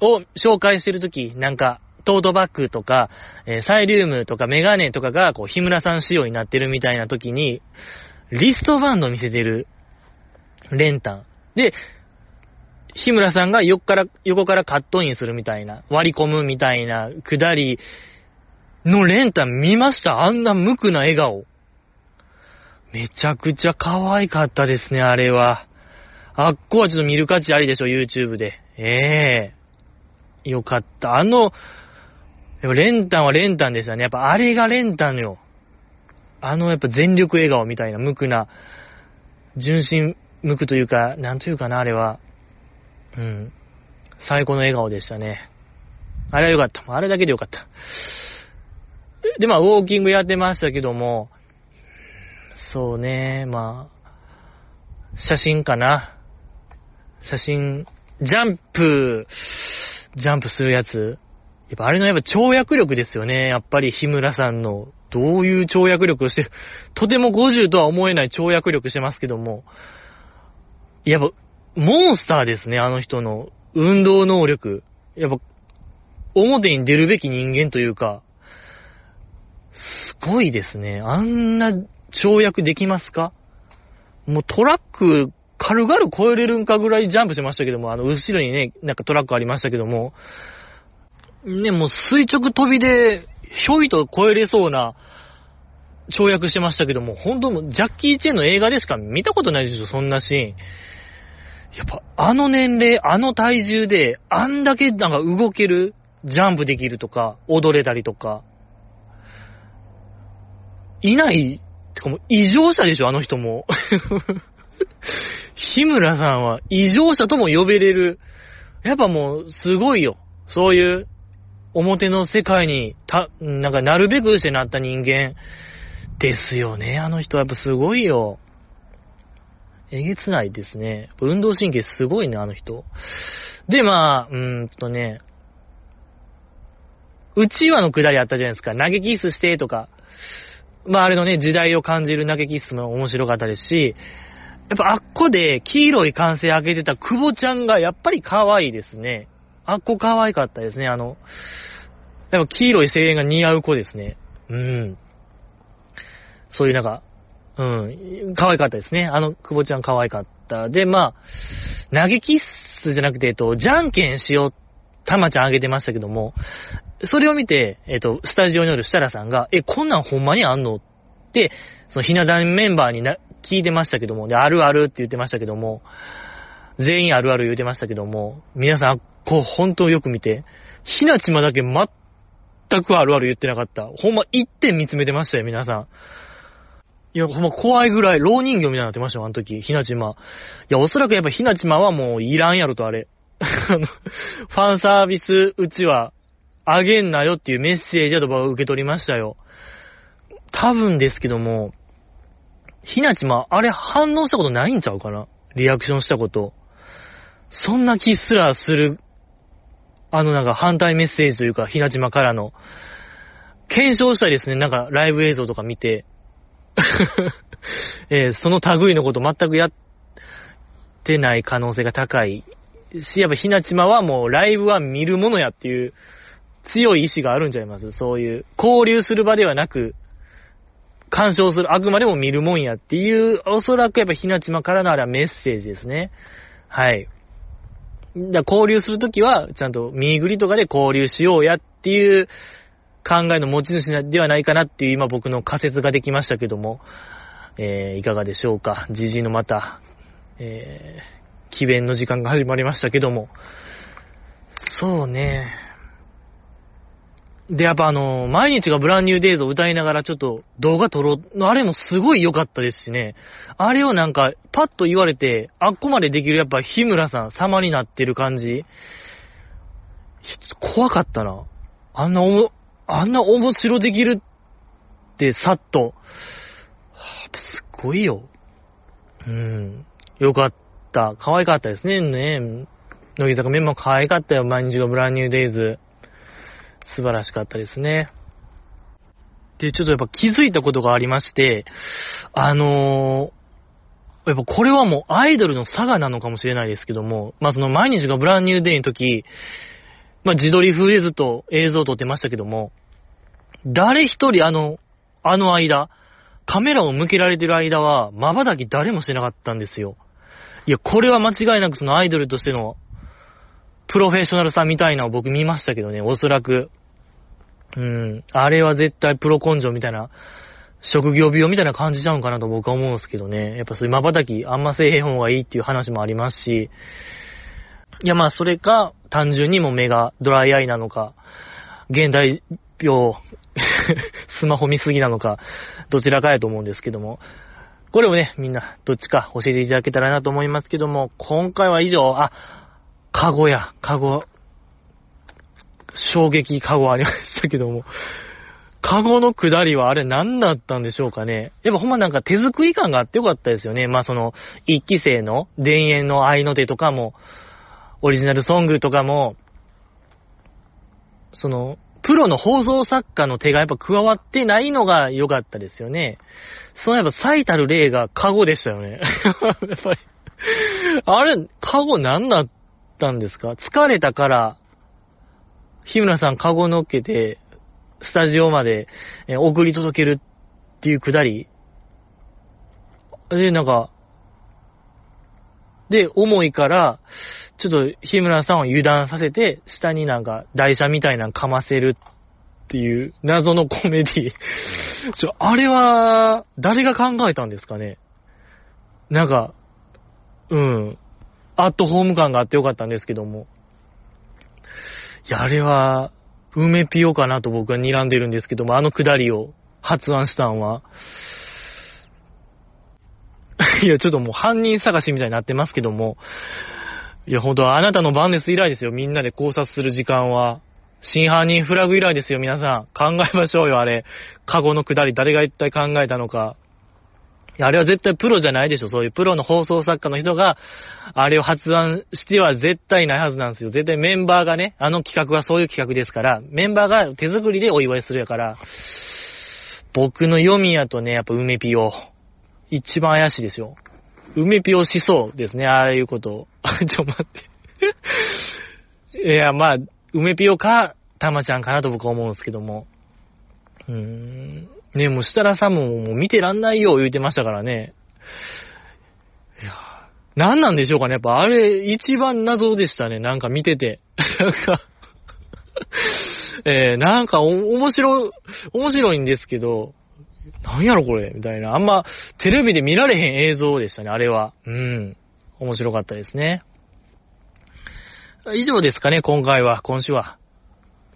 S1: を紹介してるとき、なんか、トートバッグとか、え、サイリウムとかメガネとかが、こう、日村さん仕様になってるみたいな時に、リストバンド見せてる、レンタン。で、日村さんが横から、横からカットインするみたいな、割り込むみたいな、くだりのレンタン見ました？あんな無垢な笑顔。めちゃくちゃ可愛かったですね、あれは。あっこはちょっと見る価値ありでしょ、YouTube で。ええー、よかった。あの、やっぱ練炭は練炭ですよね。やっぱあれが練炭よ。あのやっぱ全力笑顔みたいな無垢な、純真無垢というか、なんというかな、あれは。うん。最高の笑顔でしたね。あれはよかった。あれだけでよかった。で、まあ、ウォーキングやってましたけども、そうね、まあ、写真かな。写真、ジャンプ、ジャンプするやつ。やっぱあれのやっぱ跳躍力ですよね。やっぱり日村さんの、どういう跳躍力をしてる。とても50とは思えない跳躍力してますけども。やっぱ、モンスターですね、あの人の運動能力。やっぱ、表に出るべき人間というか、すごいですね。あんな跳躍できますか？もうトラック軽々超えれるんかぐらいジャンプしましたけども、あの、後ろにね、なんかトラックありましたけども、ね、もう垂直飛びで、ひょいと超えれそうな、跳躍してましたけども、本当もジャッキー・チェンの映画でしか見たことないでしょ、そんなシーン。やっぱ、あの年齢、あの体重で、あんだけなんか動ける、ジャンプできるとか、踊れたりとか、いない、てかもう異常者でしょ、あの人も。日村さんは異常者とも呼べれる。やっぱもう、すごいよ。そういう表の世界に、た、なんかなるべくしてなった人間ですよね。あの人はやっぱすごいよ。えげつないですね。運動神経すごいね、あの人。で、まあ、うーんとね、内輪のくだりあったじゃないですか。投げキスしてとか。まあ、あれのね、時代を感じる投げキスも面白かったですし、やっぱあっこで黄色い歓声上げてた久保ちゃんがやっぱり可愛いですね。あっこ可愛かったですね。あの、やっぱ黄色い声援が似合う子ですね。うん。そういうなんか、うん、可愛かったですね。あの、久保ちゃん可愛かった。で、まあ、投げキッスじゃなくて、えっと、じゃんけんしよう、たまちゃんあげてましたけども、それを見て、えっと、スタジオにおる設楽さんが、え、こんなんほんまにあんの？って、そのひな壇メンバーにな聞いてましたけども、で、あるあるって言ってましたけども、全員あるある言ってましたけども、皆さん、こう、本当よく見て、ひなちまだけ全くあるある言ってなかった。ほんま一点見つめてましたよ、皆さん。いや、ほんま怖いぐらい、老人形みたいになってましたよ、あの時、ひなちま。いや、おそらくやっぱひなちまはもういらんやろと、あれ。あの、ファンサービスうちは、あげんなよっていうメッセージだと僕は受け取りましたよ。多分ですけども、ひなちま、あれ反応したことないんちゃうかな？リアクションしたこと。そんな気すらする、あのなんか反対メッセージというか、ひなちまからの、検証したいですね。なんかライブ映像とか見て、えー、その類のこと全くやってない可能性が高いし、やっぱひなちまはもうライブは見るものやっていう強い意志があるんちゃいます？そういう、交流する場ではなく、干渉する、あくまでも見るもんやっていう、おそらくやっぱひなちまからのあれはメッセージですね。はい。だ交流するときは、ちゃんと見ぐりとかで交流しようやっていう考えの持ち主ではないかなっていう今僕の仮説ができましたけども、えー、いかがでしょうか？じじいのまた、えー、奇弁の時間が始まりましたけども、そうね。で、やっぱあの、毎日がブランニューデイズを歌いながらちょっと動画撮ろう、あれもすごい良かったですしね。あれをなんか、パッと言われて、あっこまでできるやっぱ日村さん様になってる感じ。怖かったな。あんなおも、あんな面白できるってさっと。ぱすっごいよ。うん。よかった。可愛かったですね。ね乃木坂メンバー可愛かったよ。毎日がブランニューデイズ。素晴らしかったですね。で、ちょっとやっぱ気づいたことがありまして、あのー、やっぱこれはもうアイドルの差がなのかもしれないですけども、まあその毎日がブランニューデイの時、まあ自撮り風でずっと映像を撮ってましたけども、誰一人あの、あの間、カメラを向けられてる間は、瞬き誰もしてなかったんですよ。いや、これは間違いなくそのアイドルとしての、プロフェッショナルさみたいなのを僕見ましたけどね、おそらく。うん。あれは絶対プロ根性みたいな、職業病みたいな感じちゃうんかなと僕は思うんですけどね。やっぱそういう瞬きあんませえへん方がいいっていう話もありますし、いやまあそれか、単純にも目がドライアイなのか、現代病、スマホ見すぎなのか、どちらかやと思うんですけども、これをね、みんなどっちか教えていただけたらなと思いますけども、今回は以上、あ、カゴや、カゴ、衝撃カゴありましたけども、カゴの下りはあれ何だったんでしょうかね。やっぱほんまなんか手作り感があってよかったですよね。まあその、一期生の田園の愛の手とかも、オリジナルソングとかも、その、プロの放送作家の手がやっぱ加わってないのが良かったですよね。そのやっぱ最たる例がカゴでしたよね。やっぱりあれ、カゴ何だったんですか？疲れたから、日村さんカゴ乗っけて、スタジオまで送り届けるっていうくだり。で、なんか、で、重いから、ちょっと日村さんを油断させて、下になんか台車みたいなのかませるっていう謎のコメディ。ちょ、あれは、誰が考えたんですかねなんか、うん、アットホーム感があってよかったんですけども。いや、あれは、梅ピオかなと僕は睨んでるんですけども、あのくだりを発案したんは、いや、ちょっともう犯人探しみたいになってますけども、いや、ほんと、あなたの番です以来ですよ。みんなで考察する時間は。真犯人フラグ以来ですよ、皆さん。考えましょうよ、あれ。カゴのくだり、誰が一体考えたのか。あれは絶対プロじゃないでしょ。そういうプロの放送作家の人が、あれを発案しては絶対ないはずなんですよ。絶対メンバーがね、あの企画はそういう企画ですから、メンバーが手作りでお祝いするやから、僕の読みやとね、やっぱ梅ピオ、一番怪しいですよ。梅ピオしそうですね、ああいうこと。ちょ、待って。いや、まあ、梅ピオか、たまちゃんかなと僕は思うんですけども。うーん。ね、もう設楽さんももう見てらんないよ言うてましたからね。いや、何なんでしょうかね。やっぱあれ一番謎でしたね。なんか見てて。なんかえー、なんかお、面白、面白いんですけど、なんやろこれみたいな。あんまテレビで見られへん映像でしたね、あれは。うん。面白かったですね。以上ですかね、今回は、今週は。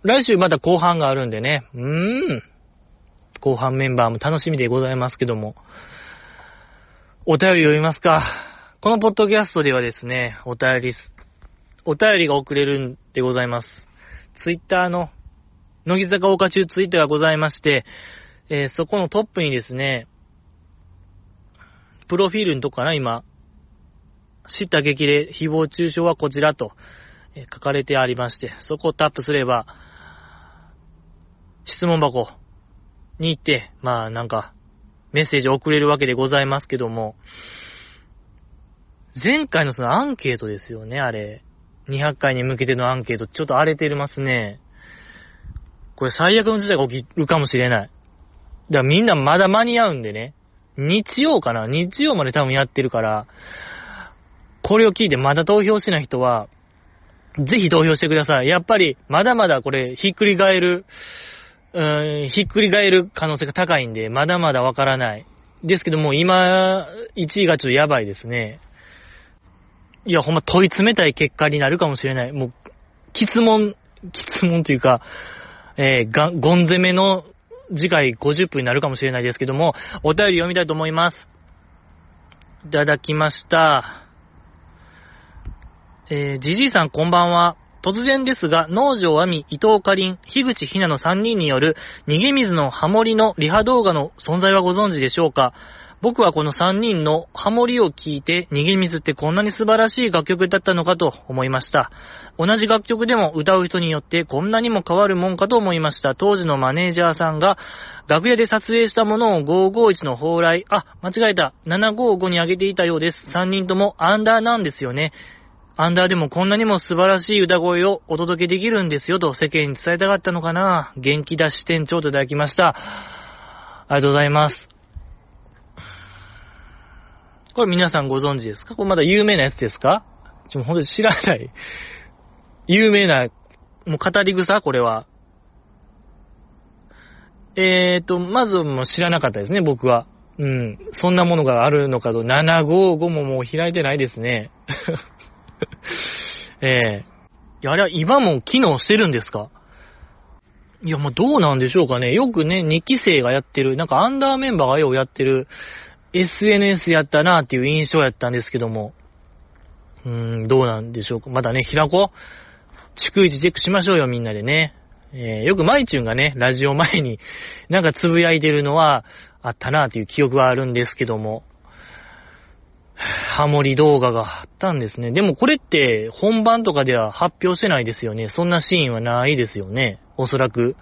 S1: 来週また後半があるんでね。うーん。後半メンバーも楽しみでございますけども。お便り読みますか。このポッドキャストではですね、お便り、お便りが送れるんでございます。ツイッターの、乃木坂岡中ツイッターがございまして、えー、そこのトップにですね、プロフィールのとこかな、今。知った激励、誹謗中傷はこちらと、えー、書かれてありまして、そこをタップすれば、質問箱、に行って、まあなんか、メッセージを送れるわけでございますけども、前回のそのアンケートですよね、あれ。200回に向けてのアンケート、ちょっと荒れてますね。これ最悪の事態が起きるかもしれない。だからみんなまだ間に合うんでね。日曜かな？日曜まで多分やってるから、これを聞いてまだ投票しない人は、ぜひ投票してください。やっぱり、まだまだこれ、ひっくり返るうん、ひっくり返る可能性が高いんで、まだまだわからない。ですけども、今、1位がちょっとやばいですね。いや、ほんま問い詰めたい結果になるかもしれない。もう、質問、質問というか、えー、が、ゴン攻めの次回50分になるかもしれないですけども、お便り読みたいと思います。いただきました。えー、じじいさんこんばんは。突然ですが、農場亜美、伊藤かりん、樋口ひなの3人による逃げ水のハモリのリハ動画の存在はご存知でしょうか？僕はこの3人のハモリを聞いて、逃げ水ってこんなに素晴らしい楽曲だったのかと思いました。同じ楽曲でも歌う人によってこんなにも変わるもんかと思いました。当時のマネージャーさんが、楽屋で撮影したものを551の蓬莱、あ、間違えた、755に上げていたようです。3人ともアンダーなんですよね。アンダーでもこんなにも素晴らしい歌声をお届けできるんですよと世間に伝えたかったのかな。元気出し店長といただきました。ありがとうございます。これ皆さんご存知ですか？これまだ有名なやつですか？ちょ、ほんと知らない。有名な、もう語り草？これは。えーと、まずもう知らなかったですね、僕は。うん。そんなものがあるのかと、755ももう開いてないですね。ええー。いや、あれは今も機能してるんですか？いや、もうどうなんでしょうかね。よくね、2期生がやってる、なんかアンダーメンバーがようやってる SNS やったなっていう印象やったんですけども。うーん、どうなんでしょうか。まだね、平子、逐一チェックしましょうよ、みんなでね。えー、よくマイチュンがね、ラジオ前になんかつぶやいてるのはあったなっていう記憶はあるんですけども。ハモリ動画があったんですね。でもこれって本番とかでは発表してないですよね。そんなシーンはないですよね。おそらく。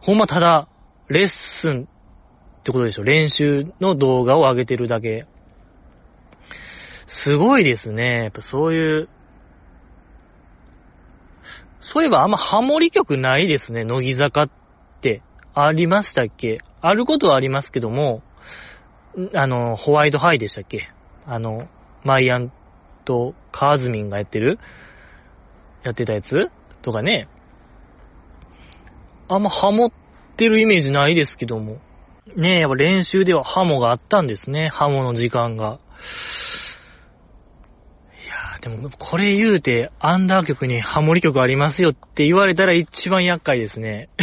S1: ほんまただ、レッスンってことでしょ。練習の動画を上げてるだけ。すごいですね。やっぱそういう、そういえばあんまハモリ曲ないですね。乃木坂って。ありましたっけ？あることはありますけども、あの、ホワイトハイでしたっけ？あの、マイアンとカーズミンがやってるやってたやつ？とかね。あんまハモってるイメージないですけども。ねえ、やっぱ練習ではハモがあったんですね。ハモの時間が。いやー、でもこれ言うて、アンダー曲にハモリ曲ありますよって言われたら一番厄介ですね。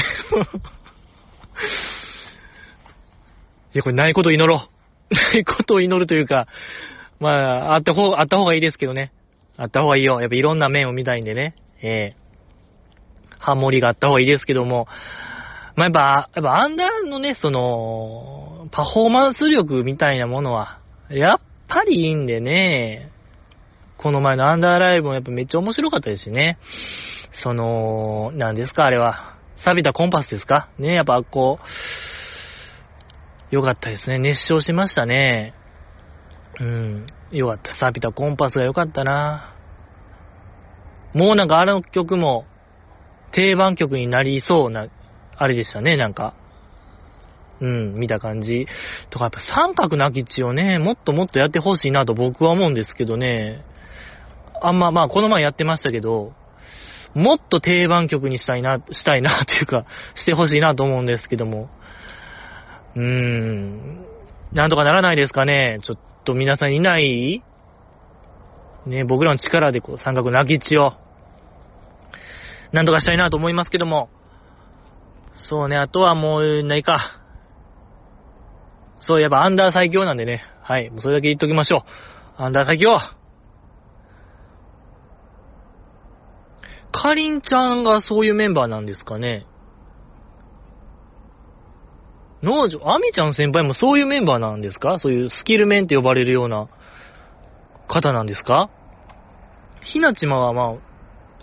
S1: いや、これないことを祈ろう。ないことを祈るというか、まあ、あった方、あった方がいいですけどね。あった方がいいよ。やっぱいろんな面を見たいんでね。ええー、ハモリがあった方がいいですけども、まあ、やっぱ、やっぱアンダーのね、その、パフォーマンス力みたいなものは、やっぱりいいんでね、この前のアンダーライブもやっぱめっちゃ面白かったですしね。その、何ですかあれは。錆びたコンパスですか？ね、やっぱこう、よかったですね。熱唱しましたね。うん。よかった。錆びたコンパスがよかったな。もうなんかあの曲も定番曲になりそうなあれでしたね、なんか。うん、見た感じ。とか、やっぱ三角なき地をね、もっともっとやってほしいなと僕は思うんですけどね。あんま、まあ、この前やってましたけど、もっと定番曲にしたいな、したいな というか、してほしいなと思うんですけども。うーん、なんとかならないですかね。ちょっと皆さんいない？ね、僕らの力でこう、三角なき地を、なんとかしたいなと思いますけども。そうね、あとはもう、ないか。そういえばアンダー最強なんでね。はい、もうそれだけ言っときましょう。アンダー最強かりんちゃんがそういうメンバーなんですかね。農場、アミちゃん先輩もそういうメンバーなんですか？そういうスキルメンって呼ばれるような方なんですか？ひなちまはま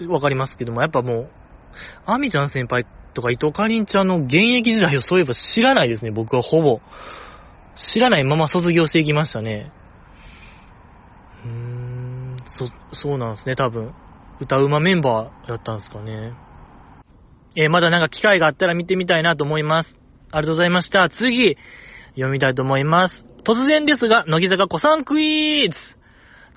S1: あ、わかりますけども、やっぱもう、アミちゃん先輩とか伊藤かりんちゃんの現役時代をそういえば知らないですね、僕はほぼ。知らないまま卒業していきましたね。うーん、そ、そうなんですね、多分。歌うまメンバーやったんですかね。えー、まだなんか機会があったら見てみたいなと思います。ありがとうございました。次、読みたいと思います。突然ですが、乃木坂子さんクイーズ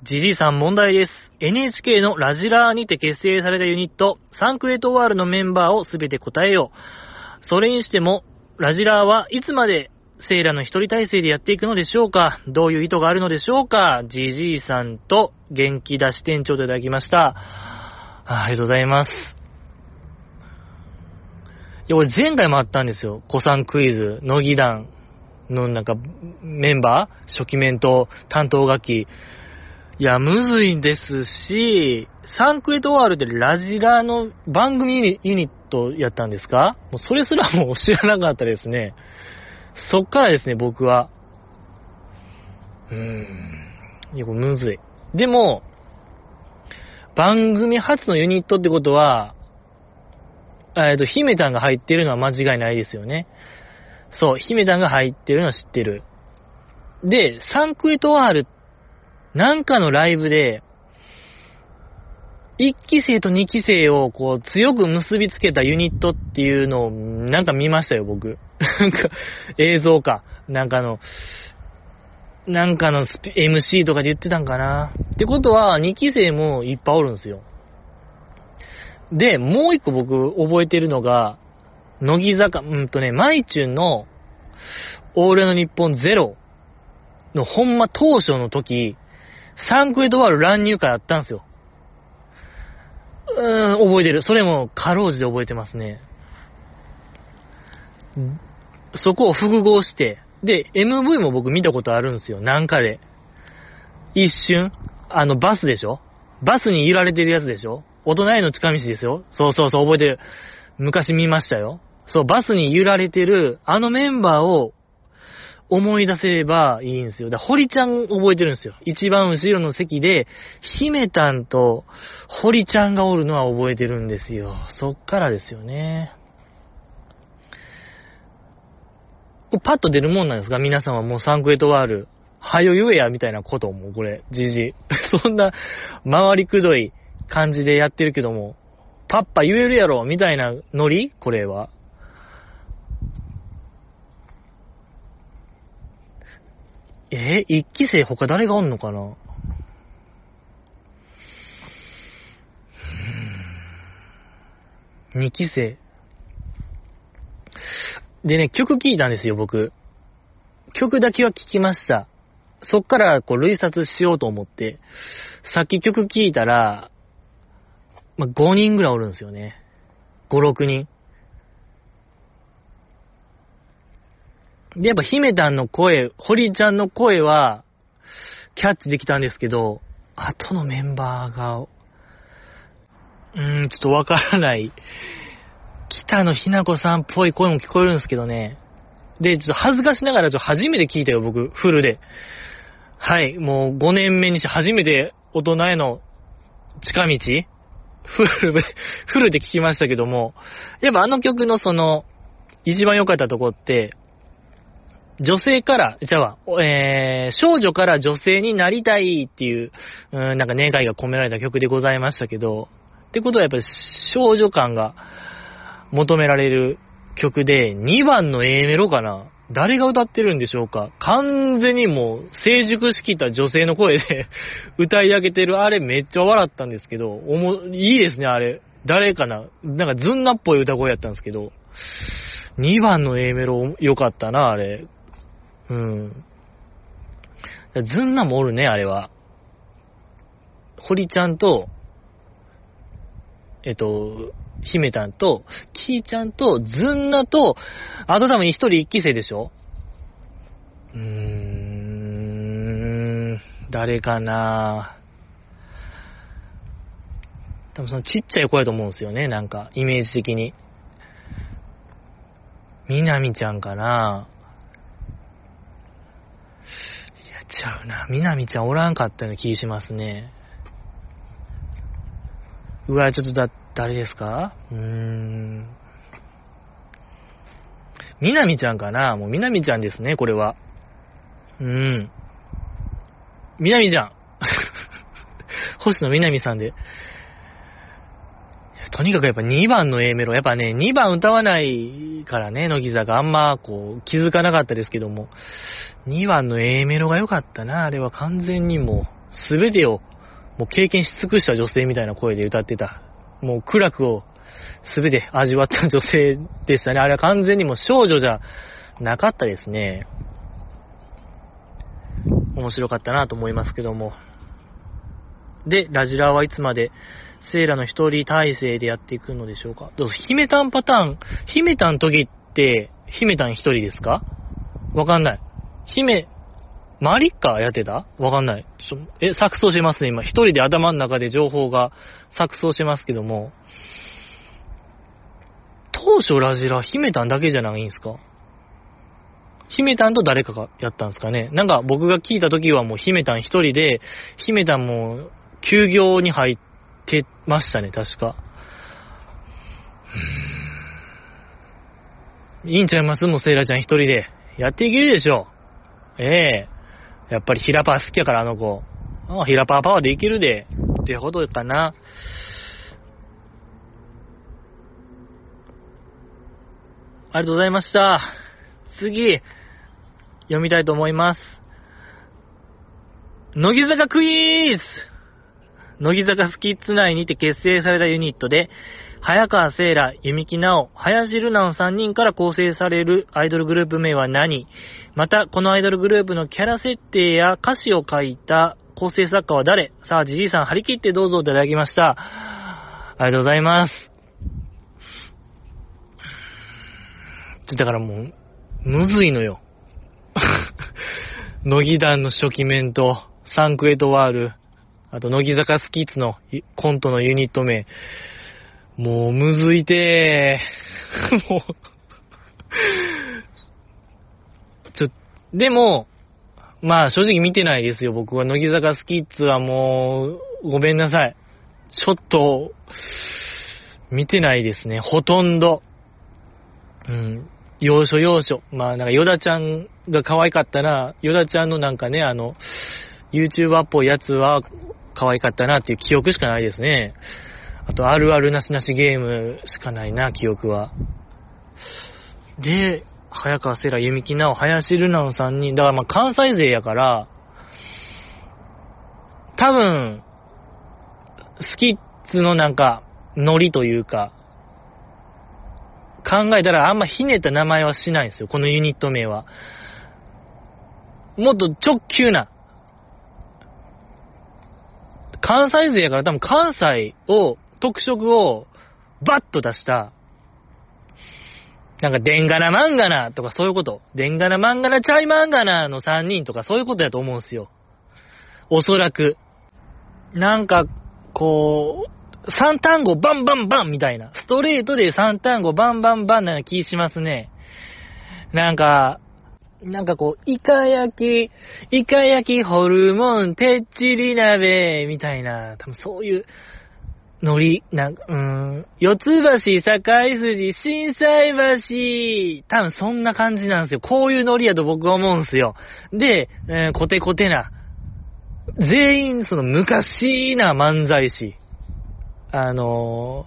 S1: じじいさん問題です。NHK のラジラーにて結成されたユニット、サンクエトワールのメンバーをすべて答えよう。それにしても、ラジラーはいつまでセイラの一人体制でやっていくのでしょうか？どういう意図があるのでしょうか？じじいさんと元気出し店長といただきました。ありがとうございます。いや、俺前回もあったんですよ。子さんクイズ、乃木団のなんかメンバー？初期面と担当楽器。いや、むずいですし、サンクエトワールでラジラの番組ユニットやったんですか？もうそれすらもう知らなかったですね。そっからですね、僕は。うーん。いや、これむずい。でも、番組初のユニットってことは、えっと、姫たんが入ってるのは間違いないですよね。そう、姫たんが入ってるのは知ってる。で、サンクエトワール、なんかのライブで、1期生と2期生をこう強く結びつけたユニットっていうのをなんか見ましたよ、僕。なんか映像か。なんかの、なんかの MC とかで言ってたんかな。ってことは、2期生もいっぱいおるんですよ。で、もう一個僕覚えてるのが、乃木坂、うんとね、マイチュンの、オールの日本ゼロのほんま当初の時、サンクエドワール乱入会あったんですよ。うーん、覚えてる。それも、かろうじて覚えてますね。そこを複合して、で、MV も僕見たことあるんですよ。なんかで。一瞬、あの、バスでしょ？バスに揺られてるやつでしょ？大人への近道ですよ。そうそうそう、覚えてる。昔見ましたよ。そう、バスに揺られてる、あのメンバーを思い出せればいいんですよ。だ堀ちゃん覚えてるんですよ。一番後ろの席で、姫たんと堀ちゃんがおるのは覚えてるんですよ。そっからですよね。パッと出るもんなんですか？皆さんはもうサンクエトワール、はよ言えや、みたいなことも、これ、じじ。そんな、回りくどい感じでやってるけども、パッパ言えるやろ、みたいなノリ？これは。え一期生他誰がおんのかな？二期生。でね、曲聴いたんですよ、僕。曲だけは聴きました。そっからこう類察しようと思って、さっき曲聴いたら、まあ、5人ぐらいおるんですよね。5、6人。で、やっぱ姫たんの声、堀ちゃんの声は、キャッチできたんですけど、後のメンバーが、うーん、ちょっとわからない。北野ひな子さんっぽい声も聞こえるんですけどね。で、ちょっと恥ずかしながら、ちょっと初めて聞いたよ、僕、フルで。はい、もう5年目にして初めて大人への近道フルで、フルで聞きましたけども、やっぱあの曲のその、一番良かったとこって、女性から、じゃあ、えー、少女から女性になりたいっていう、うん、なんか願いが込められた曲でございましたけど、ってことはやっぱり少女感が求められる曲で、2番の A メロかな。誰が歌ってるんでしょうか？完全にもう成熟しきった女性の声で 歌い上げてるあれめっちゃ笑ったんですけど、おも、いいですね、あれ。誰かな？なんかズンナっぽい歌声やったんですけど、2番の A メロ良かったな、あれ。うん。ずんなもおるね、あれは。堀ちゃんと、えっと、姫たんと、キーちゃんと、ずんなと、あと多分一人一期生でしょ？うーん、誰かな？多分そのちっちゃい子やと思うんですよね、なんか、イメージ的に。みなみちゃんかな？いや、ちゃうな。みなみちゃんおらんかったような気しますね。うわ、ちょっとだって、誰ですか？うーん。みなみちゃんかな？もうみなみちゃんですね、これは。うん。みなみちゃん。星野みなみさんで。とにかくやっぱ2番の A メロ、やっぱね、2番歌わないからね、乃木坂あんまこう気づかなかったですけども、2番の A メロが良かったな、あれは完全にもう、すべてを、もう経験し尽くした女性みたいな声で歌ってた。もう苦楽をすべて味わった女性でしたね。あれは完全にもう少女じゃなかったですね。面白かったなと思いますけども。で、ラジラーはいつまでセイラの一人体制でやっていくのでしょうか。どうぞ姫たんパターン、姫たん時って、姫たん一人ですか？わかんない。姫、マリッカやってた？わかんない。え、錯綜してますね、今。一人で頭の中で情報が錯綜してますけども。当初ラジラ、姫たんだけじゃないんすか？姫たんと誰かがやったんですかね？なんか僕が聞いた時はもう姫たん一人で、姫たんも休業に入ってましたね、確か。いいんちゃいます？もうセイラちゃん一人で。やっていけるでしょ。ええやっぱりヒラパー好きやから、あの子。あヒラパーパワーでいけるで。ってことかな。ありがとうございました。次、読みたいと思います。乃木坂クイーズ乃木坂スキッズ内にて結成されたユニットで、早川聖羅、弓木直、林瑠奈の3人から構成されるアイドルグループ名は何？また、このアイドルグループのキャラ設定や歌詞を書いた構成作家は誰？さあ、じじいさん張り切ってどうぞいただきました。ありがとうございます。ちょだからもう、むずいのよ。乃木団の初期面と、サンクエトワール、あと乃木坂スキッズのコントのユニット名。もうむずいてー。もうちょ、でも、まあ正直見てないですよ。僕は乃木坂スキッズはもう、ごめんなさい。ちょっと、見てないですね。ほとんど。うん。要所要所。まあなんかヨダちゃんが可愛かったな。ヨダちゃんのなんかね、あの、YouTuber っぽいやつは可愛かったなっていう記憶しかないですね。あと、あるあるなしなしゲームしかないな、記憶は。で、早川セラ、弓木直、林瑠奈の3人、だからまあ関西勢やから、多分、スキッズのなんか、ノリというか、考えたらあんまひねった名前はしないんですよ、このユニット名は。もっと直球な。関西勢やから多分関西を特色をバッと出した、なんか、デンガナマンガナとかそういうこと。デンガナマンガナチャイマンガナの3人とかそういうことやと思うんすよ。おそらく。なんか、こう、3単語バンバンバンみたいな。ストレートで3単語バンバンバンな気しますね。なんか、なんかこう、イカ焼き、イカ焼きホルモン、てっちり鍋、みたいな、多分そういう、のり、なんか、うーん、四つ橋、境筋、震災橋、多分そんな感じなんですよ。こういうノリやと僕は思うんですよ。で、えー、コテコテな、全員その昔な漫才師。あの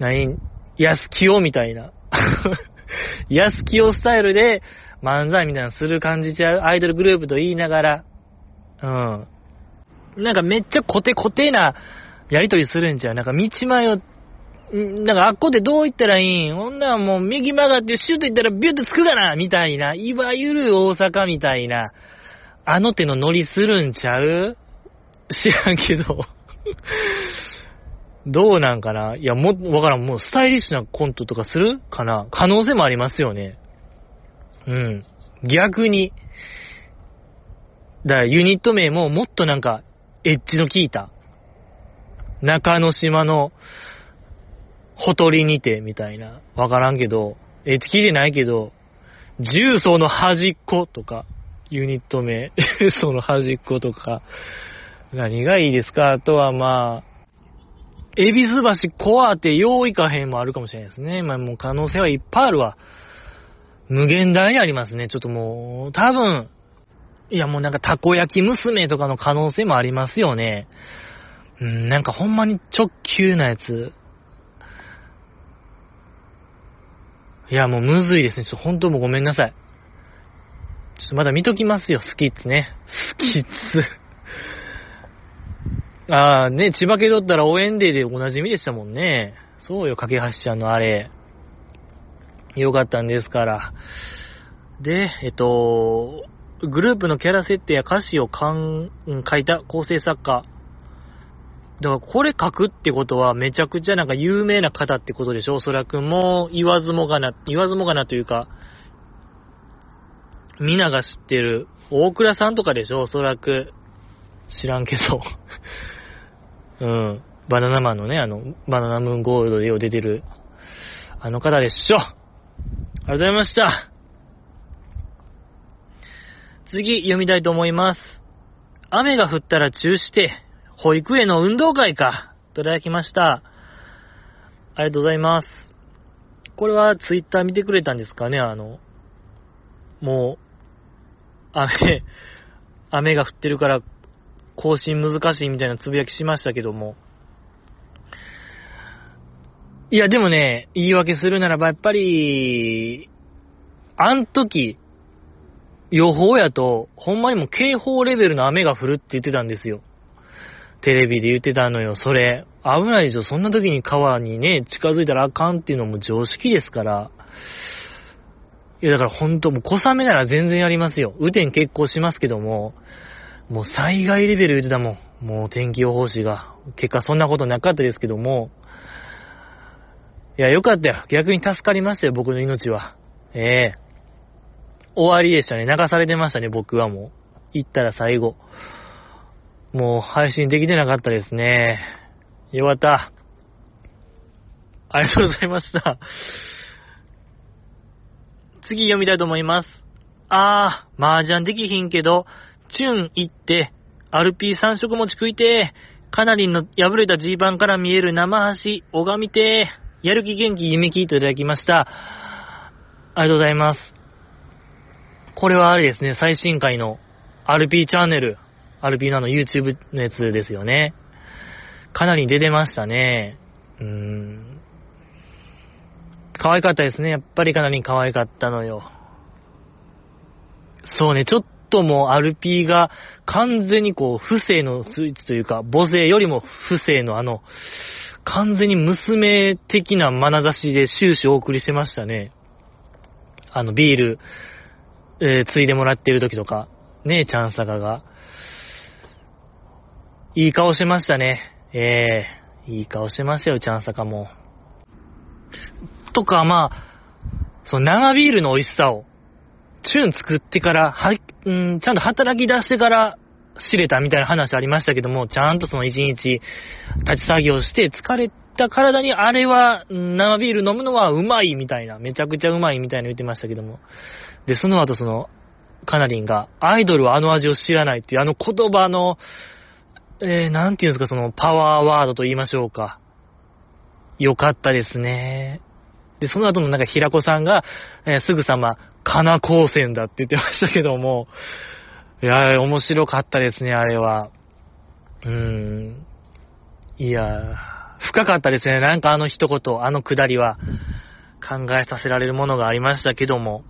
S1: ー、何、安清みたいな。安清スタイルで漫才みたいなする感じちゃうアイドルグループと言いながら、うん。なんかめっちゃコテコテな、やりとりするんちゃうなんか道迷なんかあっこでどう行ったらいいんほんならもう右曲がってシュート行ったらビューってつくかなみたいな、いわゆる大阪みたいな、あの手のノリするんちゃう？知らんけどどうなんかな？いや、も、わからん。もうスタイリッシュなコントとかするかな？可能性もありますよね。うん。逆に。だからユニット名ももっとなんか、エッジの効いた。中之島の、ほとりにて、みたいな。わからんけど、え、聞いてないけど、重曹の端っことか、ユニット名、重曹の端っことか、何がいいですか？あとはまあ、恵比寿橋コアってよういかへんもあるかもしれないですね。まあもう可能性はいっぱいあるわ。無限大にありますね。ちょっともう、多分、いやもうなんかたこ焼き娘とかの可能性もありますよね。うん、なんかほんまに直球なやつ。いや、もうむずいですね。ちょっと本当もうごめんなさい。ちょっとまだ見ときますよ、スキッツね。スキッツ。ああ、ね、千葉家だったら応援デーでおなじみでしたもんね。そうよ、架橋ちゃんのあれ。よかったんですから。で、えっと、グループのキャラ設定や歌詞を書いた構成作家、だからこれ書くってことはめちゃくちゃなんか有名な方ってことでしょ？おそらくもう言わずもがな、言わずもがなというか、皆が知ってる大倉さんとかでしょ？おそらく。知らんけど。うん。バナナマンのね、あの、バナナムーンゴールドでよう出てる、あの方でしょ？ありがとうございました。次、読みたいと思います。雨が降ったら中止して、保育園の運動会か。いただきました。ありがとうございます。これはツイッター見てくれたんですかね？あの、もう、雨、雨が降ってるから更新難しいみたいなつぶやきしましたけども。いや、でもね、言い訳するならば、やっぱり、あん時、予報やと、ほんまにも警報レベルの雨が降るって言ってたんですよ。テレビで言ってたのよ、それ。危ないでしょ。そんな時に川にね、近づいたらあかんっていうのも常識ですから。いや、だからほんと、もう小雨なら全然やりますよ。雨天結構しますけども、もう災害レベル言ってたもん。もう天気予報士が。結果そんなことなかったですけども。いや、よかったよ。逆に助かりましたよ、僕の命は。ええ終わりでしたね。流されてましたね、僕はもう。行ったら最後。もう配信できてなかったですね。よかった。ありがとうございました。次読みたいと思います。あー、麻雀できひんけど、チュン行って、アルピー三色餅食いてかなりの破れたジーパンから見える生橋、拝みてやる気元気夢きといただきました。ありがとうございます。これはあれですね、最新回のアルピーチャンネル、アルピーのあの YouTube のやつですよね。かなり出てましたね。うーん。可愛かったですね。やっぱりかなり可愛かったのよ。そうね、ちょっともアルピーが完全にこう、不正のスイッチというか、母性よりも不正のあの、完全に娘的な眼差しで終始お送りしてましたね。あの、ビール、えー、ついでもらってる時とか、ねえ、チャンサカが。いい顔しましたね。ええー、いい顔しましたよ、チャンサカも。とか、まあ、その生ビールの美味しさを、チューン作ってから、は、うん、ちゃんと働き出してから知れたみたいな話ありましたけども、ちゃんとその一日立ち作業して疲れた体にあれは生ビール飲むのはうまいみたいな、めちゃくちゃうまいみたいな言ってましたけども。で、その後その、カナリンが、アイドルはあの味を知らないっていうあの言葉の、えー、なんていうんですか、そのパワーワードと言いましょうか。よかったですね。で、その後のなんか平子さんが、えー、すぐさま、カナ光線だって言ってましたけども、いや、面白かったですね、あれは。うーん。いや、深かったですね。なんかあの一言、あのくだりは、考えさせられるものがありましたけども。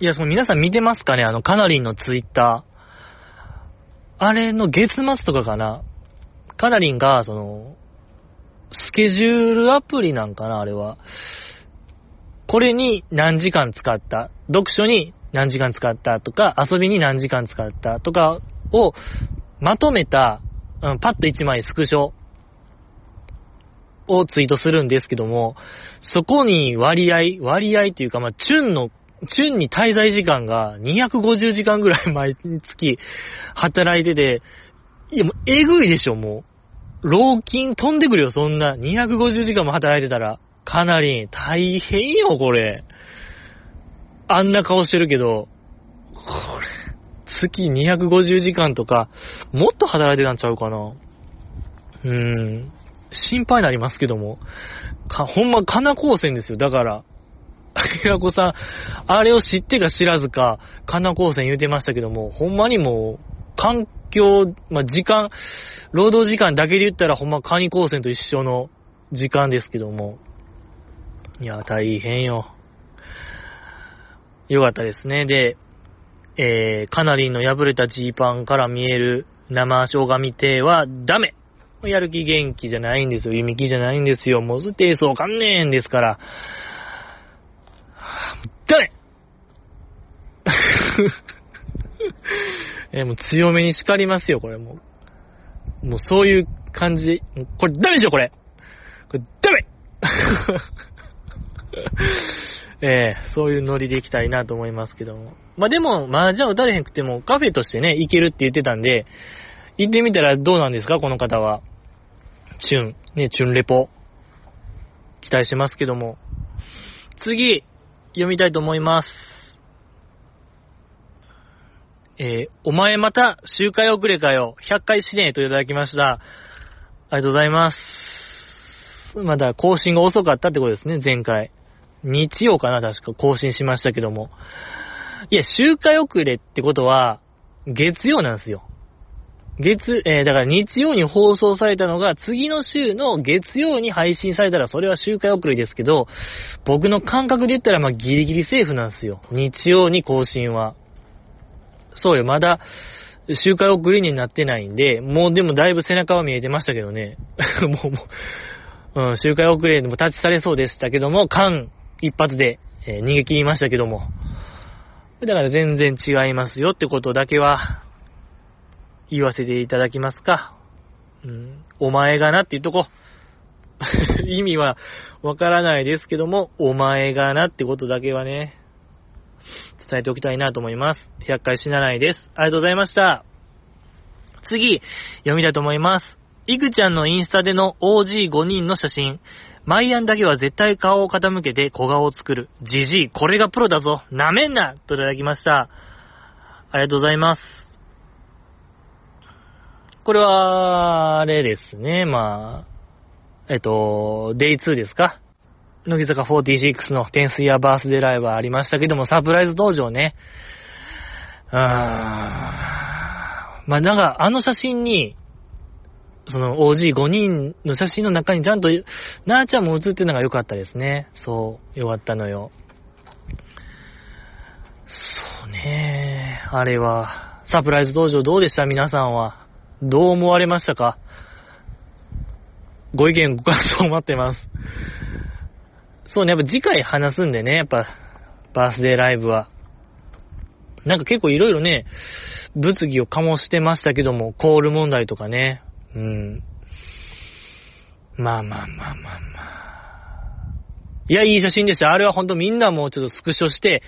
S1: いや、その皆さん見てますかねあのカナリンのツイッター。あれの月末とかかなカナリンが、その、スケジュールアプリなんかなあれは。これに何時間使った。読書に何時間使ったとか、遊びに何時間使ったとかをまとめた、うん、パッと1枚スクショをツイートするんですけども、そこに割合、割合というか、まあ、チュンの、チュンに滞在時間が250時間ぐらい毎月働いてて、いやもうえぐいでしょ、もう。老金飛んでくるよ、そんな。250時間も働いてたら。かなり大変よ、これ。あんな顔してるけど、これ、月250時間とか、もっと働いてたんちゃうかな。うーん。心配になりますけども。か、ほんま、かな高専ですよ。だから、平子さん、あれを知ってか知らずか、かな高専言うてましたけども、ほんまにもう、環境、まあ、時間、労働時間だけで言ったら、ほんま、カニ高専と一緒の時間ですけども。いや、大変よ。よかったですね。で、えー、かなりの破れたジーパンから見える生生姜見てはダメやる気元気じゃないんですよ。弓木じゃないんですよ。もうステースわかんねえんですから。ダメ え、もう強めに叱りますよ、これもう。もうそういう感じ。これダメでしょ、これ？これダメ えー、そういうノリで行きたいなと思いますけども。まあ、でも、麻雀打たれへんくてもカフェとしてね、行けるって言ってたんで、行ってみたらどうなんですか、この方は。チュン、ね、チュンレポ。期待してますけども。次、読みたいと思います。えー、お前また周回遅れかよ。100回しねえといただきました。ありがとうございます。まだ更新が遅かったってことですね、前回。日曜かな、確か更新しましたけども。いや、周回遅れってことは、月曜なんですよ。月、えー、だから日曜に放送されたのが、次の週の月曜に配信されたら、それは周回遅れですけど、僕の感覚で言ったら、まあ、ギリギリセーフなんですよ。日曜に更新は。そうよ、まだ、周回遅れになってないんで、もうでもだいぶ背中は見えてましたけどね。もう、もう、うん、周回遅れでもタッチされそうでしたけども、間一発で、えー、逃げ切りましたけども。だから全然違いますよってことだけは、言わせていただきますか？うん、お前がなって言っとこう。意味はわからないですけども、お前がなってことだけはね、伝えておきたいなと思います。100回死なないです。ありがとうございました。次、読みたいと思います。いくちゃんのインスタでの OG5 人の写真。マイアンだけは絶対顔を傾けて小顔を作る。じじい、これがプロだぞ。なめんなといただきました。ありがとうございます。これは、あれですね、まあ、えっと、デイ2ですか？乃木坂46のテンスイヤーバースデーライブはありましたけども、サプライズ登場ね。あーん、まあなんか、あの写真に、その OG5 人の写真の中にちゃんと、なーちゃんも写ってるのが良かったですね。そう、良かったのよ。そうねあれは、サプライズ登場どうでした？皆さんは。どう思われましたか？ご意見、ご感想を待ってます。そうね、やっぱ次回話すんでね、やっぱ、バースデーライブは。なんか結構いろいろね、物議を醸してましたけども、コール問題とかね。うん。まあまあまあまあまあ。いや、いい写真でした。あれはほんとみんなもうちょっとスクショして、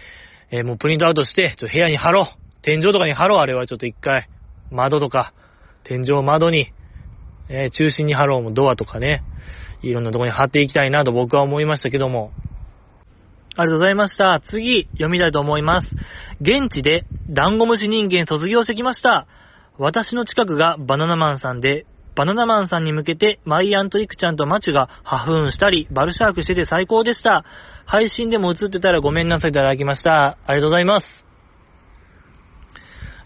S1: えー、もうプリントアウトして、ちょっと部屋に貼ろう。天井とかに貼ろう、あれはちょっと一回。窓とか、天井窓に、えー、中心に貼ろうもドアとかね。いろんなとこに貼っていきたいなと僕は思いましたけども。ありがとうございました。次、読みたいと思います。現地で、ダンゴムシ人間卒業してきました。私の近くがバナナマンさんで、バナナマンさんに向けて、マイアンとイクちゃんとマチュがハフーンしたり、バルシャークしてて最高でした。配信でも映ってたらごめんなさいいただきました。ありがとうございます。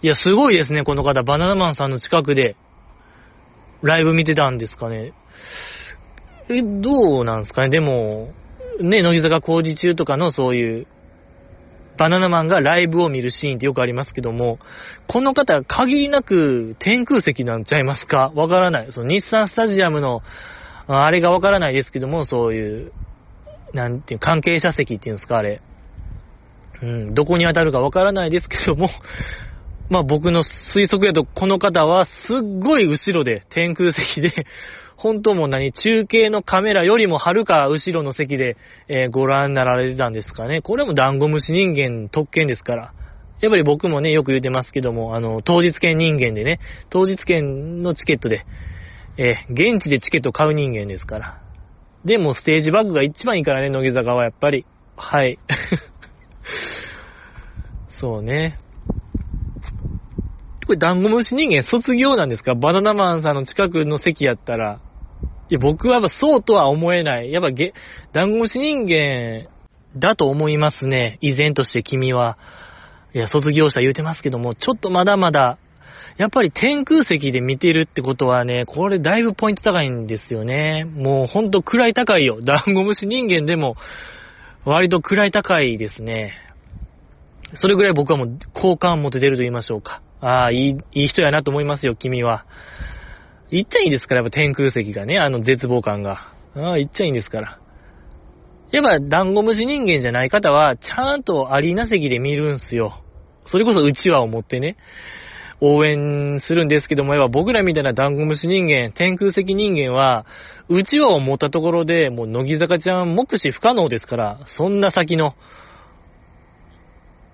S1: いや、すごいですね、この方。バナナマンさんの近くで、ライブ見てたんですかね。え、どうなんですかねでも、ね、乃木坂工事中とかのそういう、バナナマンがライブを見るシーンってよくありますけども、この方、限りなく天空席なんちゃいますかわからない。その日産スタジアムの、あれがわからないですけども、そういう、なんていう、関係者席っていうんですか、あれ。うん、どこに当たるかわからないですけども、まあ僕の推測やと、この方はすっごい後ろで、天空席で、本当も何、中継のカメラよりもはるか後ろの席で、えー、ご覧になられてたんですかね。これもダンゴムシ人間特権ですから。やっぱり僕もね、よく言ってますけども、あの、当日券人間でね、当日券のチケットで、えー、現地でチケット買う人間ですから。でも、ステージバッグが一番いいからね、乃木坂はやっぱり。はい。そうね。これ、ダンゴムシ人間卒業なんですか？バナナマンさんの近くの席やったら。いや、僕はやっぱそうとは思えない。やっぱゲ、ダンゴムシ人間だと思いますね。依然として君は。いや、卒業者言うてますけども、ちょっとまだまだ、やっぱり天空席で見てるってことはね、これだいぶポイント高いんですよね。もうほんと位高いよ。ダンゴムシ人間でも、割と位高いですね。それぐらい僕はもう好感を持って出ると言いましょうか。ああ、いい、いい人やなと思いますよ、君は。言っちゃいいんですから、やっぱ天空石がね、あの絶望感が。ああ、言っちゃいいんですから。やっぱ、ダンゴムシ人間じゃない方は、ちゃんとアリーナ席で見るんすよ。それこそうちわを持ってね、応援するんですけども、やっぱ僕らみたいなダンゴムシ人間、天空石人間は、うちわを持ったところで、もう乃木坂ちゃん目視不可能ですから、そんな先の、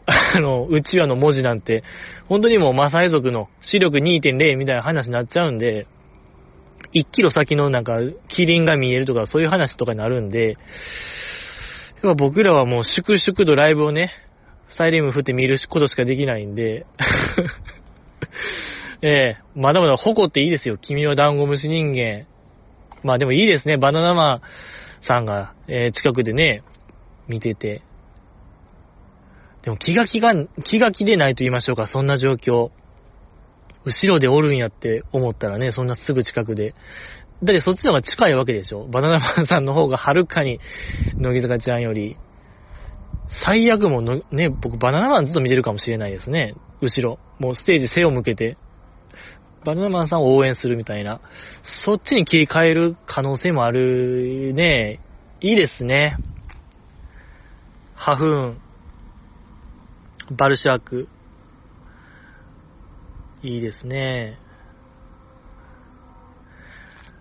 S1: あの、うちわの文字なんて、本当にもうマサイ族の視力2.0みたいな話になっちゃうんで、1キロ先のなんか、キリンが見えるとか、そういう話とかになるんで、やっぱ僕らはもう粛々とライブをね、サイリウム振って見ることしかできないんで、ええまだまだ誇っていいですよ。君はダンゴムシ人間。まあでもいいですね。バナナマンさんが、えー、近くでね、見てて。でも気が気が、気が気でないと言いましょうか、そんな状況。後ろでおるんやって思ったらね、そんなすぐ近くで。だってそっちの方が近いわけでしょ。バナナマンさんの方がはるかに、乃木坂ちゃんより。最悪もの、ね、僕バナナマンずっと見てるかもしれないですね。後ろ。もうステージ背を向けて。バナナマンさんを応援するみたいな。そっちに切り替える可能性もあるね。いいですね。ハフーン。バルシャーク。いいですね。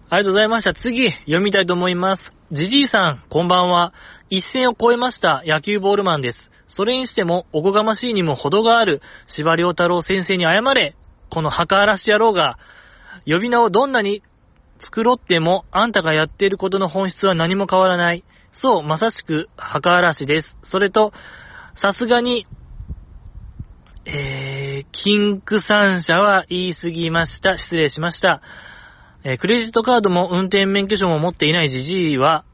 S1: ありがとうございました。次、読みたいと思います。ジジイさん、こんばんは。一線を越えました野球ボールマンです。それにしても、おこがましいにも程がある、柴良太郎先生に謝れ。この墓荒らし野郎が、呼び名をどんなに繕っても、あんたがやっていることの本質は何も変わらない。そう、まさしく墓荒らしです。それと、さすがに、えー、キンク三社は言い過ぎました。失礼しました。えー、クレジットカードも運転免許証も持っていないジジイは、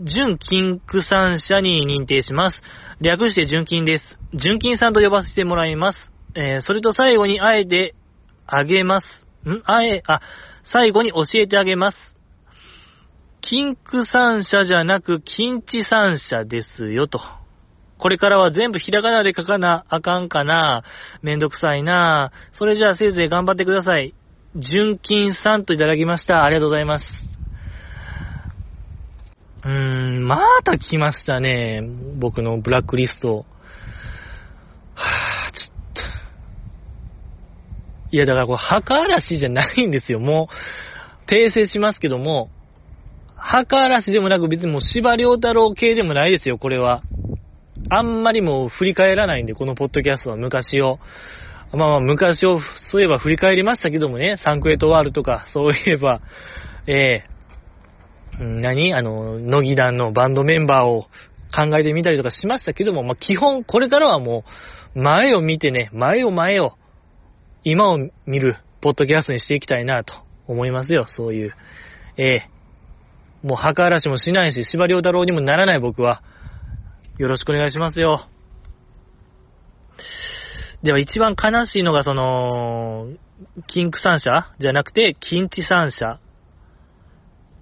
S1: 純金区産社に認定します。略して純金です。純金さんと呼ばせてもらいます。えー、それと最後にあえてあげます。ん？あえ、あ、最後に教えてあげます。金区三社じゃなく、金地三社ですよ、と。これからは全部ひらがなで書かなあかんかなめんどくさいなそれじゃあせいぜい頑張ってください。純金さんといただきました。ありがとうございます。うーん、また来ましたね。僕のブラックリスト。はぁ、ちょっと。いや、だからこれ、墓嵐じゃないんですよ。もう、訂正しますけども、墓嵐でもなく別にもう司馬遼太郎系でもないですよ、これは。あんまりもう振り返らないんで、このポッドキャストは昔を。まあまあ昔をそういえば振り返りましたけどもね、サンクエトワールとか、そういえば、えー、何？あの、乃木団のバンドメンバーを考えてみたりとかしましたけども、まあ基本これからはもう、前を見てね、前を前を、今を見るポッドキャストにしていきたいなと思いますよ、そういう。ええ。ー、もう墓荒らしもしないし、司馬太郎にもならない僕は、よろしくお願いしますよ。では一番悲しいのがその、金区三社じゃなくて、金地三社。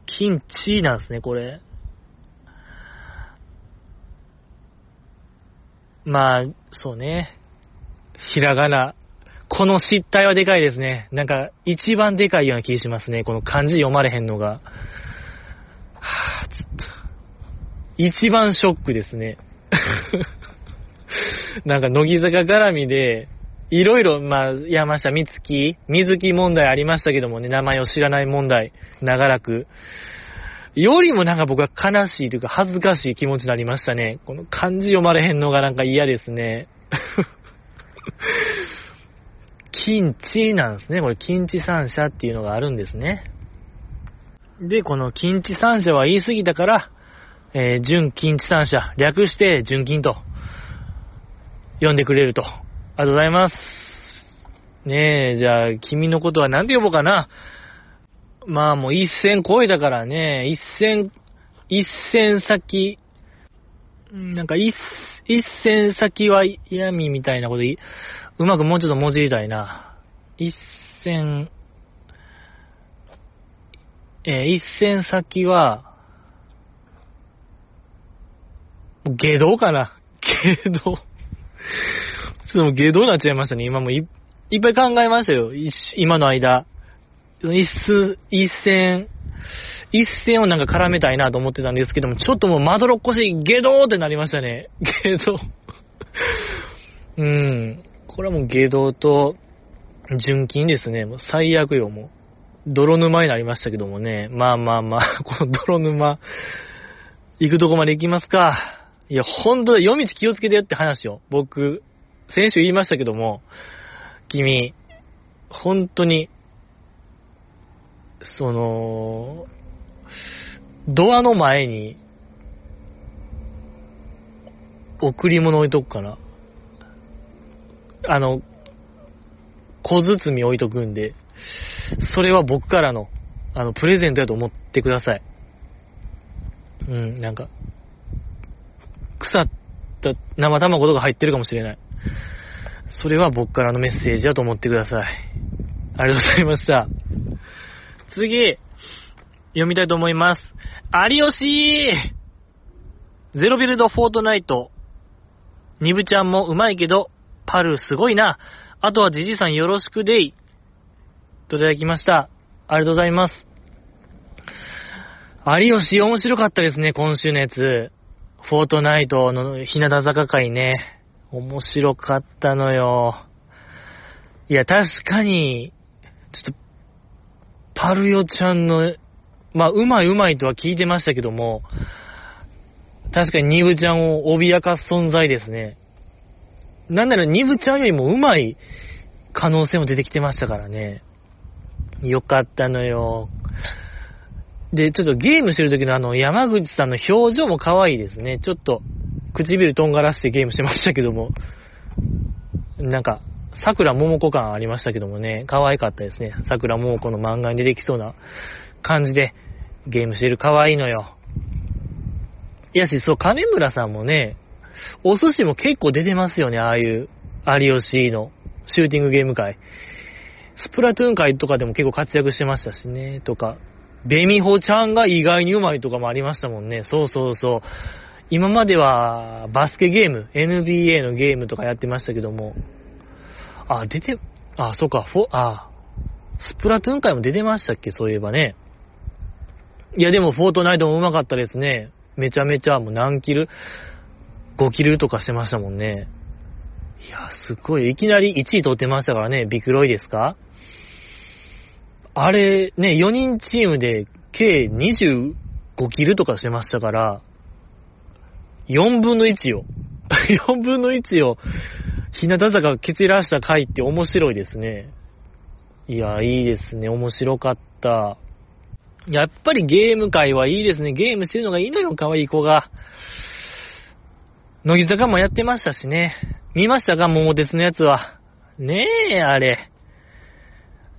S1: 金地なんですね、これ。まあ、そうね。ひらがな。この失態はでかいですね。なんか、一番でかいような気しますね。この漢字読まれへんのが。はぁ、ちょっと。一番ショックですね。なんか乃木坂絡みで、いろいろ、まあ、山下美月、水木問題ありましたけどもね、名前を知らない問題、長らく。よりもなんか僕は悲しいというか恥ずかしい気持ちになりましたね。この漢字読まれへんのがなんか嫌ですね。金地なんですね。これ金地三社っていうのがあるんですね。で、この金地三社は言い過ぎたから、えー、純金地三社、略して純金と読んでくれると。ありがとうございます。ねえ、じゃあ、君のことは何て呼ぼうかな。まあもう一線超えたからね、一線、一線先、なんか一、一線先は闇みたいなことうまくもうちょっと文字りたいな。一線、えー、一線先は、下道かな？下道。ちょっと下道になっちゃいましたね。今もいいっぱい考えましたよ。今の間。一数、一線、一線をなんか絡めたいなと思ってたんですけども、ちょっともうまどろっこしい、下道ってなりましたね。下道。うん。これはもう下道と、純金ですね。もう最悪よ、もう。泥沼になりましたけどもね。まあまあまあ、この泥沼、行くとこまで行きますか。いや、ほんとだ、夜道気をつけてよって話を。僕、先週言いましたけども、君、本当に、その、ドアの前に、贈り物置いとくかな。あの、小包置いとくんで、それは僕からの、あの、プレゼントやと思ってください。うん、なんか、腐った生卵とか入ってるかもしれない。それは僕からのメッセージだと思ってください。ありがとうございました。次、読みたいと思います。有吉ゼロビルドフォートナイト。ニブちゃんもうまいけど、パルすごいな。あとはジジさんよろしくでい。といただきました。ありがとうございます。有吉面白かったですね、今週のやつ。フォートナイトの日向坂会ね。面白かったのよ。いや、確かに、ちょっと、パルヨちゃんの、まあ、うまいうまいとは聞いてましたけども、確かにニブちゃんを脅かす存在ですね。なんならニブちゃんよりもうまい可能性も出てきてましたからね。よかったのよ。で、ちょっとゲームしてる時のあの山口さんの表情も可愛いですね。ちょっと唇とんがらしてゲームしてましたけども。なんか、桜桃子感ありましたけどもね、可愛かったですね。桜桃子の漫画に出てきそうな感じでゲームしてる可愛いのよ。いやし、そう、金村さんもね、お寿司も結構出てますよね、ああいう有吉のシューティングゲーム界。スプラトゥーン界とかでも結構活躍してましたしね、とか。ベミホちゃんが意外にうまいとかもありましたもんね。そうそうそう。今まではバスケゲーム、NBA のゲームとかやってましたけども、あ、出て、あ、そうか、フォ、あ、スプラトゥーン界も出てましたっけ？そういえばね。いや、でも、フォートナイトも上手かったですね。めちゃめちゃ、もう何キル ?5 キルとかしてましたもんね。いや、すごい。いきなり1位取ってましたからね。ビクロイですか？あれ、ね、4人チームで計25キルとかしてましたから、4分の1よ。4分の1を、日向坂蹴散らした回って面白いですね。いや、いいですね。面白かった。やっぱりゲーム界はいいですね。ゲームしてるのがいいのよ、可愛い子が。乃木坂もやってましたしね。見ましたか？桃鉄のやつは。ねえ、あれ。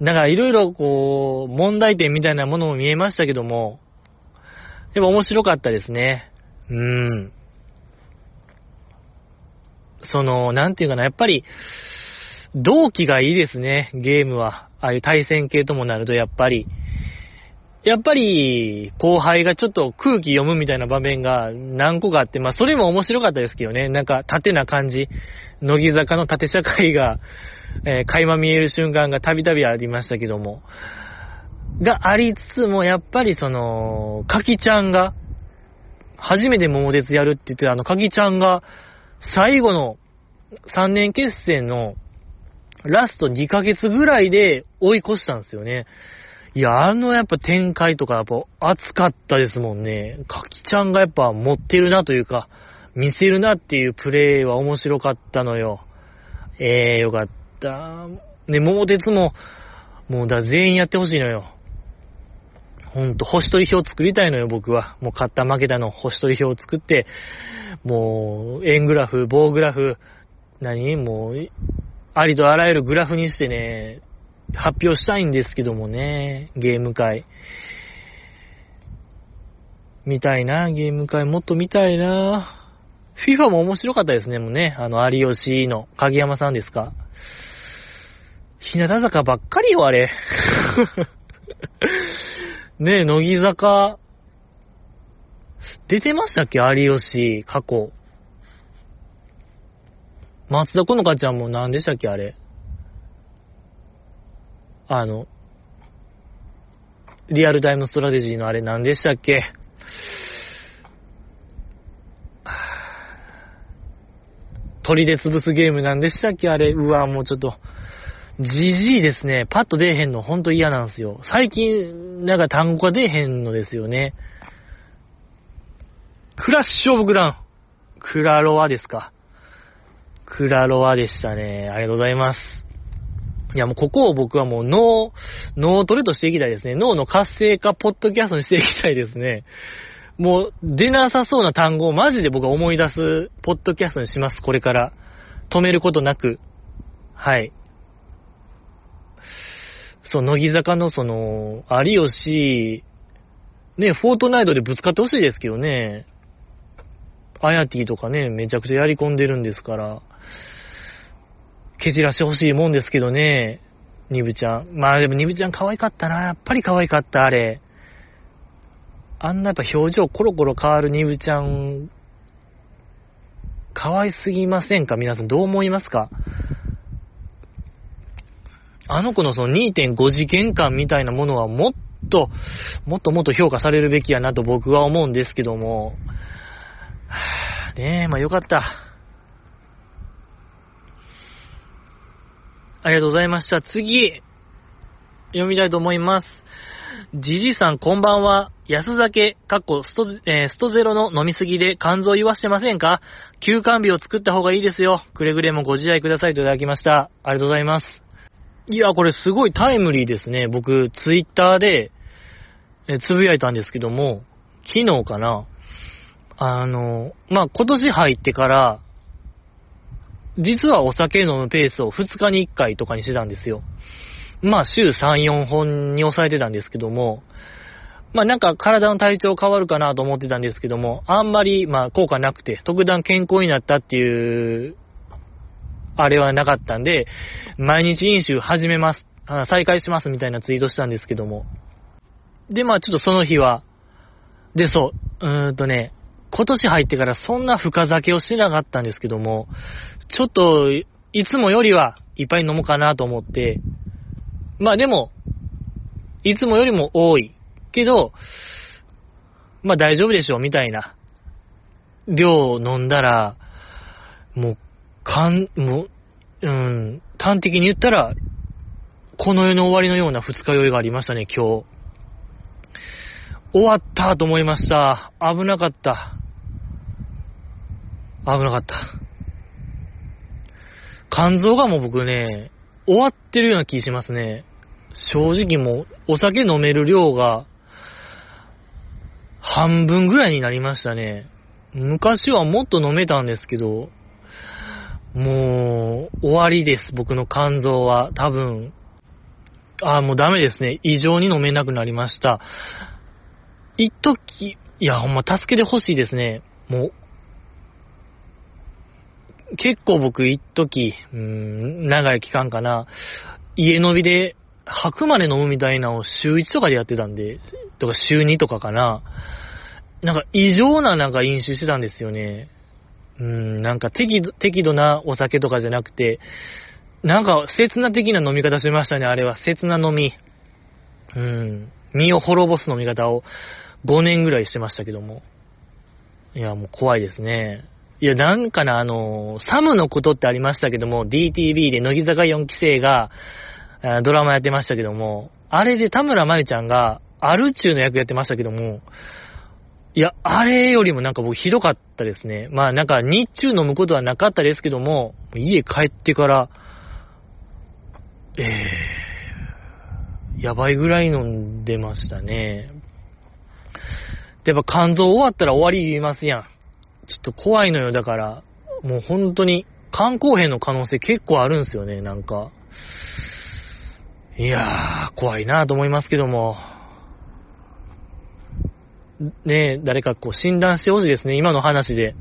S1: だからいろいろこう、問題点みたいなものも見えましたけども、でも面白かったですね。うん。その、なんていうかな、やっぱり、同期がいいですね、ゲームは。ああいう対戦系ともなると、やっぱり。やっぱり、後輩がちょっと空気読むみたいな場面が何個かあって、まあそれも面白かったですけどね。なんか縦な感じ。乃木坂の縦社会が、えー、垣間見える瞬間がたびたびありましたけども。がありつつも、やっぱりその、かきちゃんが、初めて桃鉄やるって言って、あの、かきちゃんが、最後の3年決戦のラスト2ヶ月ぐらいで追い越したんですよね。いや、あのやっぱ展開とかやっぱ熱かったですもんね。かきちゃんがやっぱ持ってるなというか、見せるなっていうプレイは面白かったのよ。えー、よかった。ね、桃鉄も、もうだ、全員やってほしいのよ。ほんと、星取り表作りたいのよ、僕は。もう勝った負けたの星取り表を作って、もう、円グラフ、棒グラフ、何もう、ありとあらゆるグラフにしてね、発表したいんですけどもね、ゲーム会。見たいな、ゲーム会もっと見たいな。FIFA も面白かったですね、もうね。あの、有吉の影山さんですか。日向坂ばっかりよ、あれ。ねえ、乃木坂、出てましたっけ有吉、過去。松田好花ちゃんも何でしたっけあれ。あの、リアルタイムストラテジーのあれ何でしたっけ 鳥で潰すゲームなんでしたっけあれ。うわ、もうちょっと。じじいですね。パッと出えへんのほんと嫌なんですよ。最近、なんか単語が出えへんのですよね。クラッシュオブグラン。クラロワですか。クラロワでしたね。ありがとうございます。いや、もうここを僕はもう脳、脳トレとしていきたいですね。脳の活性化ポッドキャストにしていきたいですね。もう出なさそうな単語をマジで僕は思い出すポッドキャストにします。これから。止めることなく。はい。そう、乃木坂のその、有吉、ね、フォートナイトでぶつかってほしいですけどね。アヤティとかね、めちゃくちゃやり込んでるんですから、蹴散らしてほしいもんですけどね、ニブちゃん。まあでもニブちゃん可愛かったな。やっぱり可愛かった、あれ。あんなやっぱ表情コロコロ変わるニブちゃん、可愛すぎませんか？皆さんどう思いますか？あの子のその2.5次元感みたいなものはもっと、もっともっと評価されるべきやなと僕は思うんですけども、はぁ、ねえ、まあよかった。ありがとうございました。次、読みたいと思います。じじさん、こんばんは。安酒、かっこスト、えー、ストゼロの飲みすぎで肝臓言わしてませんか？休館日を作った方がいいですよ。くれぐれもご自愛くださいといただきました。ありがとうございます。いや、これすごいタイムリーですね。僕、ツイッターで、えつぶやいたんですけども、昨日かな。あの、まあ、今年入ってから、実はお酒飲むペースを2日に1回とかにしてたんですよ。まあ、週3、4本に抑えてたんですけども、まあなんか体の体調変わるかなと思ってたんですけども、あんまりま効果なくて、特段健康になったっていう、あれはなかったんで、毎日飲酒始めます、再開しますみたいなツイートしたんですけども。で、まあちょっとその日は、で、そう、うーんとね、今年入ってからそんな深酒をしてなかったんですけども、ちょっと、いつもよりはいっぱい飲もうかなと思って、まあでも、いつもよりも多いけど、まあ大丈夫でしょうみたいな量を飲んだら、もう、かん、もう、うん、端的に言ったら、この世の終わりのような二日酔いがありましたね、今日。終わったと思いました。危なかった。危なかった。肝臓がもう僕ね、終わってるような気しますね。正直もう、お酒飲める量が、半分ぐらいになりましたね。昔はもっと飲めたんですけど、もう、終わりです、僕の肝臓は。多分、ああ、もうダメですね。異常に飲めなくなりました。一時、いや、ほんま助けてほしいですね。もう、結構僕一時、うん、長い期間かな、家飲みで吐くまで飲むみたいなのを週1とかでやってたんで、とか週2とかかな。なんか異常ななんか飲酒してたんですよね。うん、なんか適度適度なお酒とかじゃなくて、なんか刹那的な飲み方しましたね、あれは。刹那飲み。うん。身を滅ぼす飲み方を5年ぐらいしてましたけども。いや、もう怖いですね。いや、なんかな、あの、サムのことってありましたけども、DTV で乃木坂4期生が、ドラマやってましたけども、あれで田村真由ちゃんが、アルチューの役やってましたけども、いや、あれよりもなんか僕ひどかったですね。まあなんか日中飲むことはなかったですけども、家帰ってから、えー、やばいぐらい飲んでましたね。で、やっぱ肝臓終わったら終わり言いますやん。ちょっと怖いのよ、だから。もう本当に、肝硬変の可能性結構あるんですよね、なんか。いやー、怖いなと思いますけども。ねえ、誰かこう診断してほしいですね、今の話で。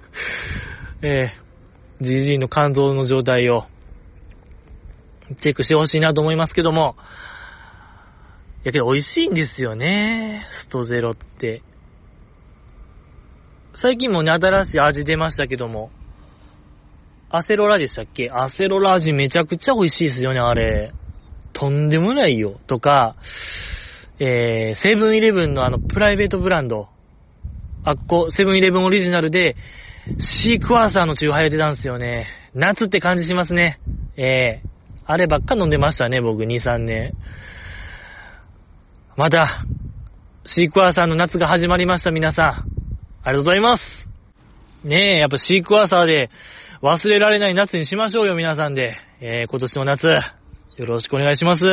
S1: えー、GG の肝臓の状態をチェックしてほしいなと思いますけども。いやけど美味しいんですよね、ストゼロって。最近もね、新しい味出ましたけども。アセロラでしたっけ？アセロラ味めちゃくちゃ美味しいですよね、あれ。とんでもないよ。とか、えー、セブンイレブンのあの、プライベートブランド。あっこ、セブンイレブンオリジナルで、シークワーサーのチューハイやってたんですよね。夏って感じしますね。えー、あればっか飲んでましたね、僕、2、3年。また、シークワーサーの夏が始まりました、皆さん。ありがとうございます。ねえ、やっぱシークワーサーで忘れられない夏にしましょうよ、皆さんで。えー、今年の夏、よろしくお願いします。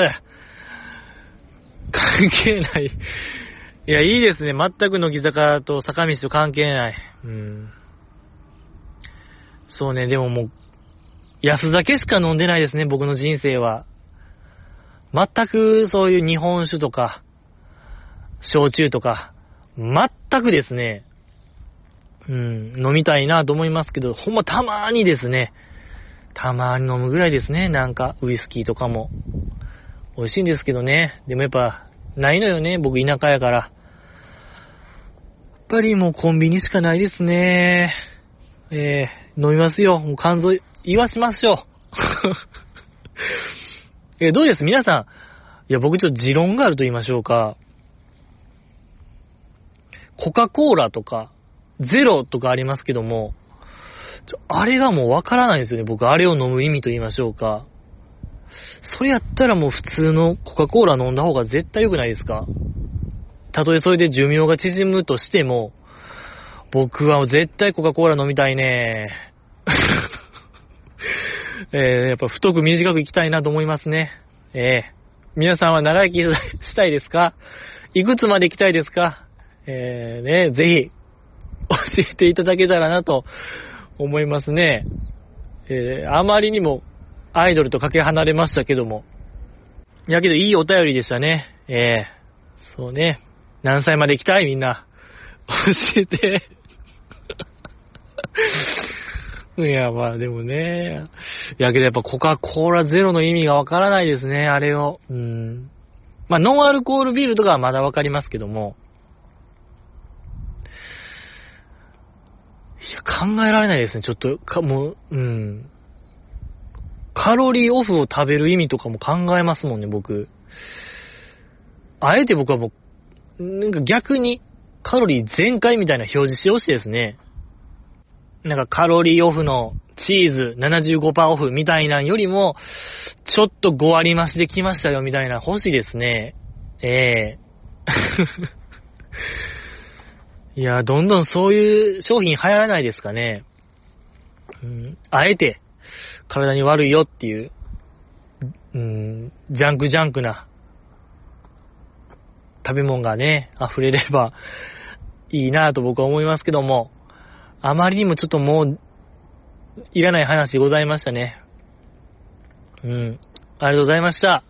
S1: 関係ない。いや、いいですね。全く乃木坂と坂道と関係ない。うん。そうね、でももう、安酒しか飲んでないですね、僕の人生は。全くそういう日本酒とか、焼酎とか、全くですね、うん、飲みたいなと思いますけど、ほんまたまーにですね、たまーに飲むぐらいですね、なんか、ウイスキーとかも。美味しいんですけどね。でもやっぱ、ないのよね、僕田舎やから。やっぱりもうコンビニしかないですね。えー、飲みますよ。もう肝臓言わしましょう。えー、どうです？皆さん。いや、僕ちょっと持論があると言いましょうか。コカ・コーラとか、ゼロとかありますけども、あれがもうわからないんですよね。僕、あれを飲む意味と言いましょうか。それやったらもう普通のコカ・コーラ飲んだ方が絶対良くないですか？たとえそれで寿命が縮むとしても、僕は絶対コカ・コーラ飲みたいね。えー、やっぱ太く短く行きたいなと思いますね。えー、皆さんは長生きしたいですか？いくつまで行きたいですか？えー、ね、ぜひ、教えていただけたらなと思いますね。えー、あまりにもアイドルとかけ離れましたけども。いやけどいいお便りでしたね。えー、そうね。何歳まで行きたい？みんな。教えて。いや、まあでもね。いやけどやっぱコカ・コーラゼロの意味がわからないですね、あれを。うん。まあノンアルコールビールとかはまだわかりますけども。いや、考えられないですね。ちょっと、か、もう、うん。カロリーオフを食べる意味とかも考えますもんね、僕。あえて僕はもう、なんか逆にカロリー全開みたいな表示してほしいですね。なんかカロリーオフのチーズ75%オフみたいなんよりも、ちょっと5割増しで来ましたよみたいな欲しいですね。ええー、いや、どんどんそういう商品流行らないですかね。うん、あえて、体に悪いよっていう、うん、ジャンクジャンクな食べ物がね、溢れればいいなと僕は思いますけども、あまりにもちょっともう、いらない話でございましたね。うん。ありがとうございました。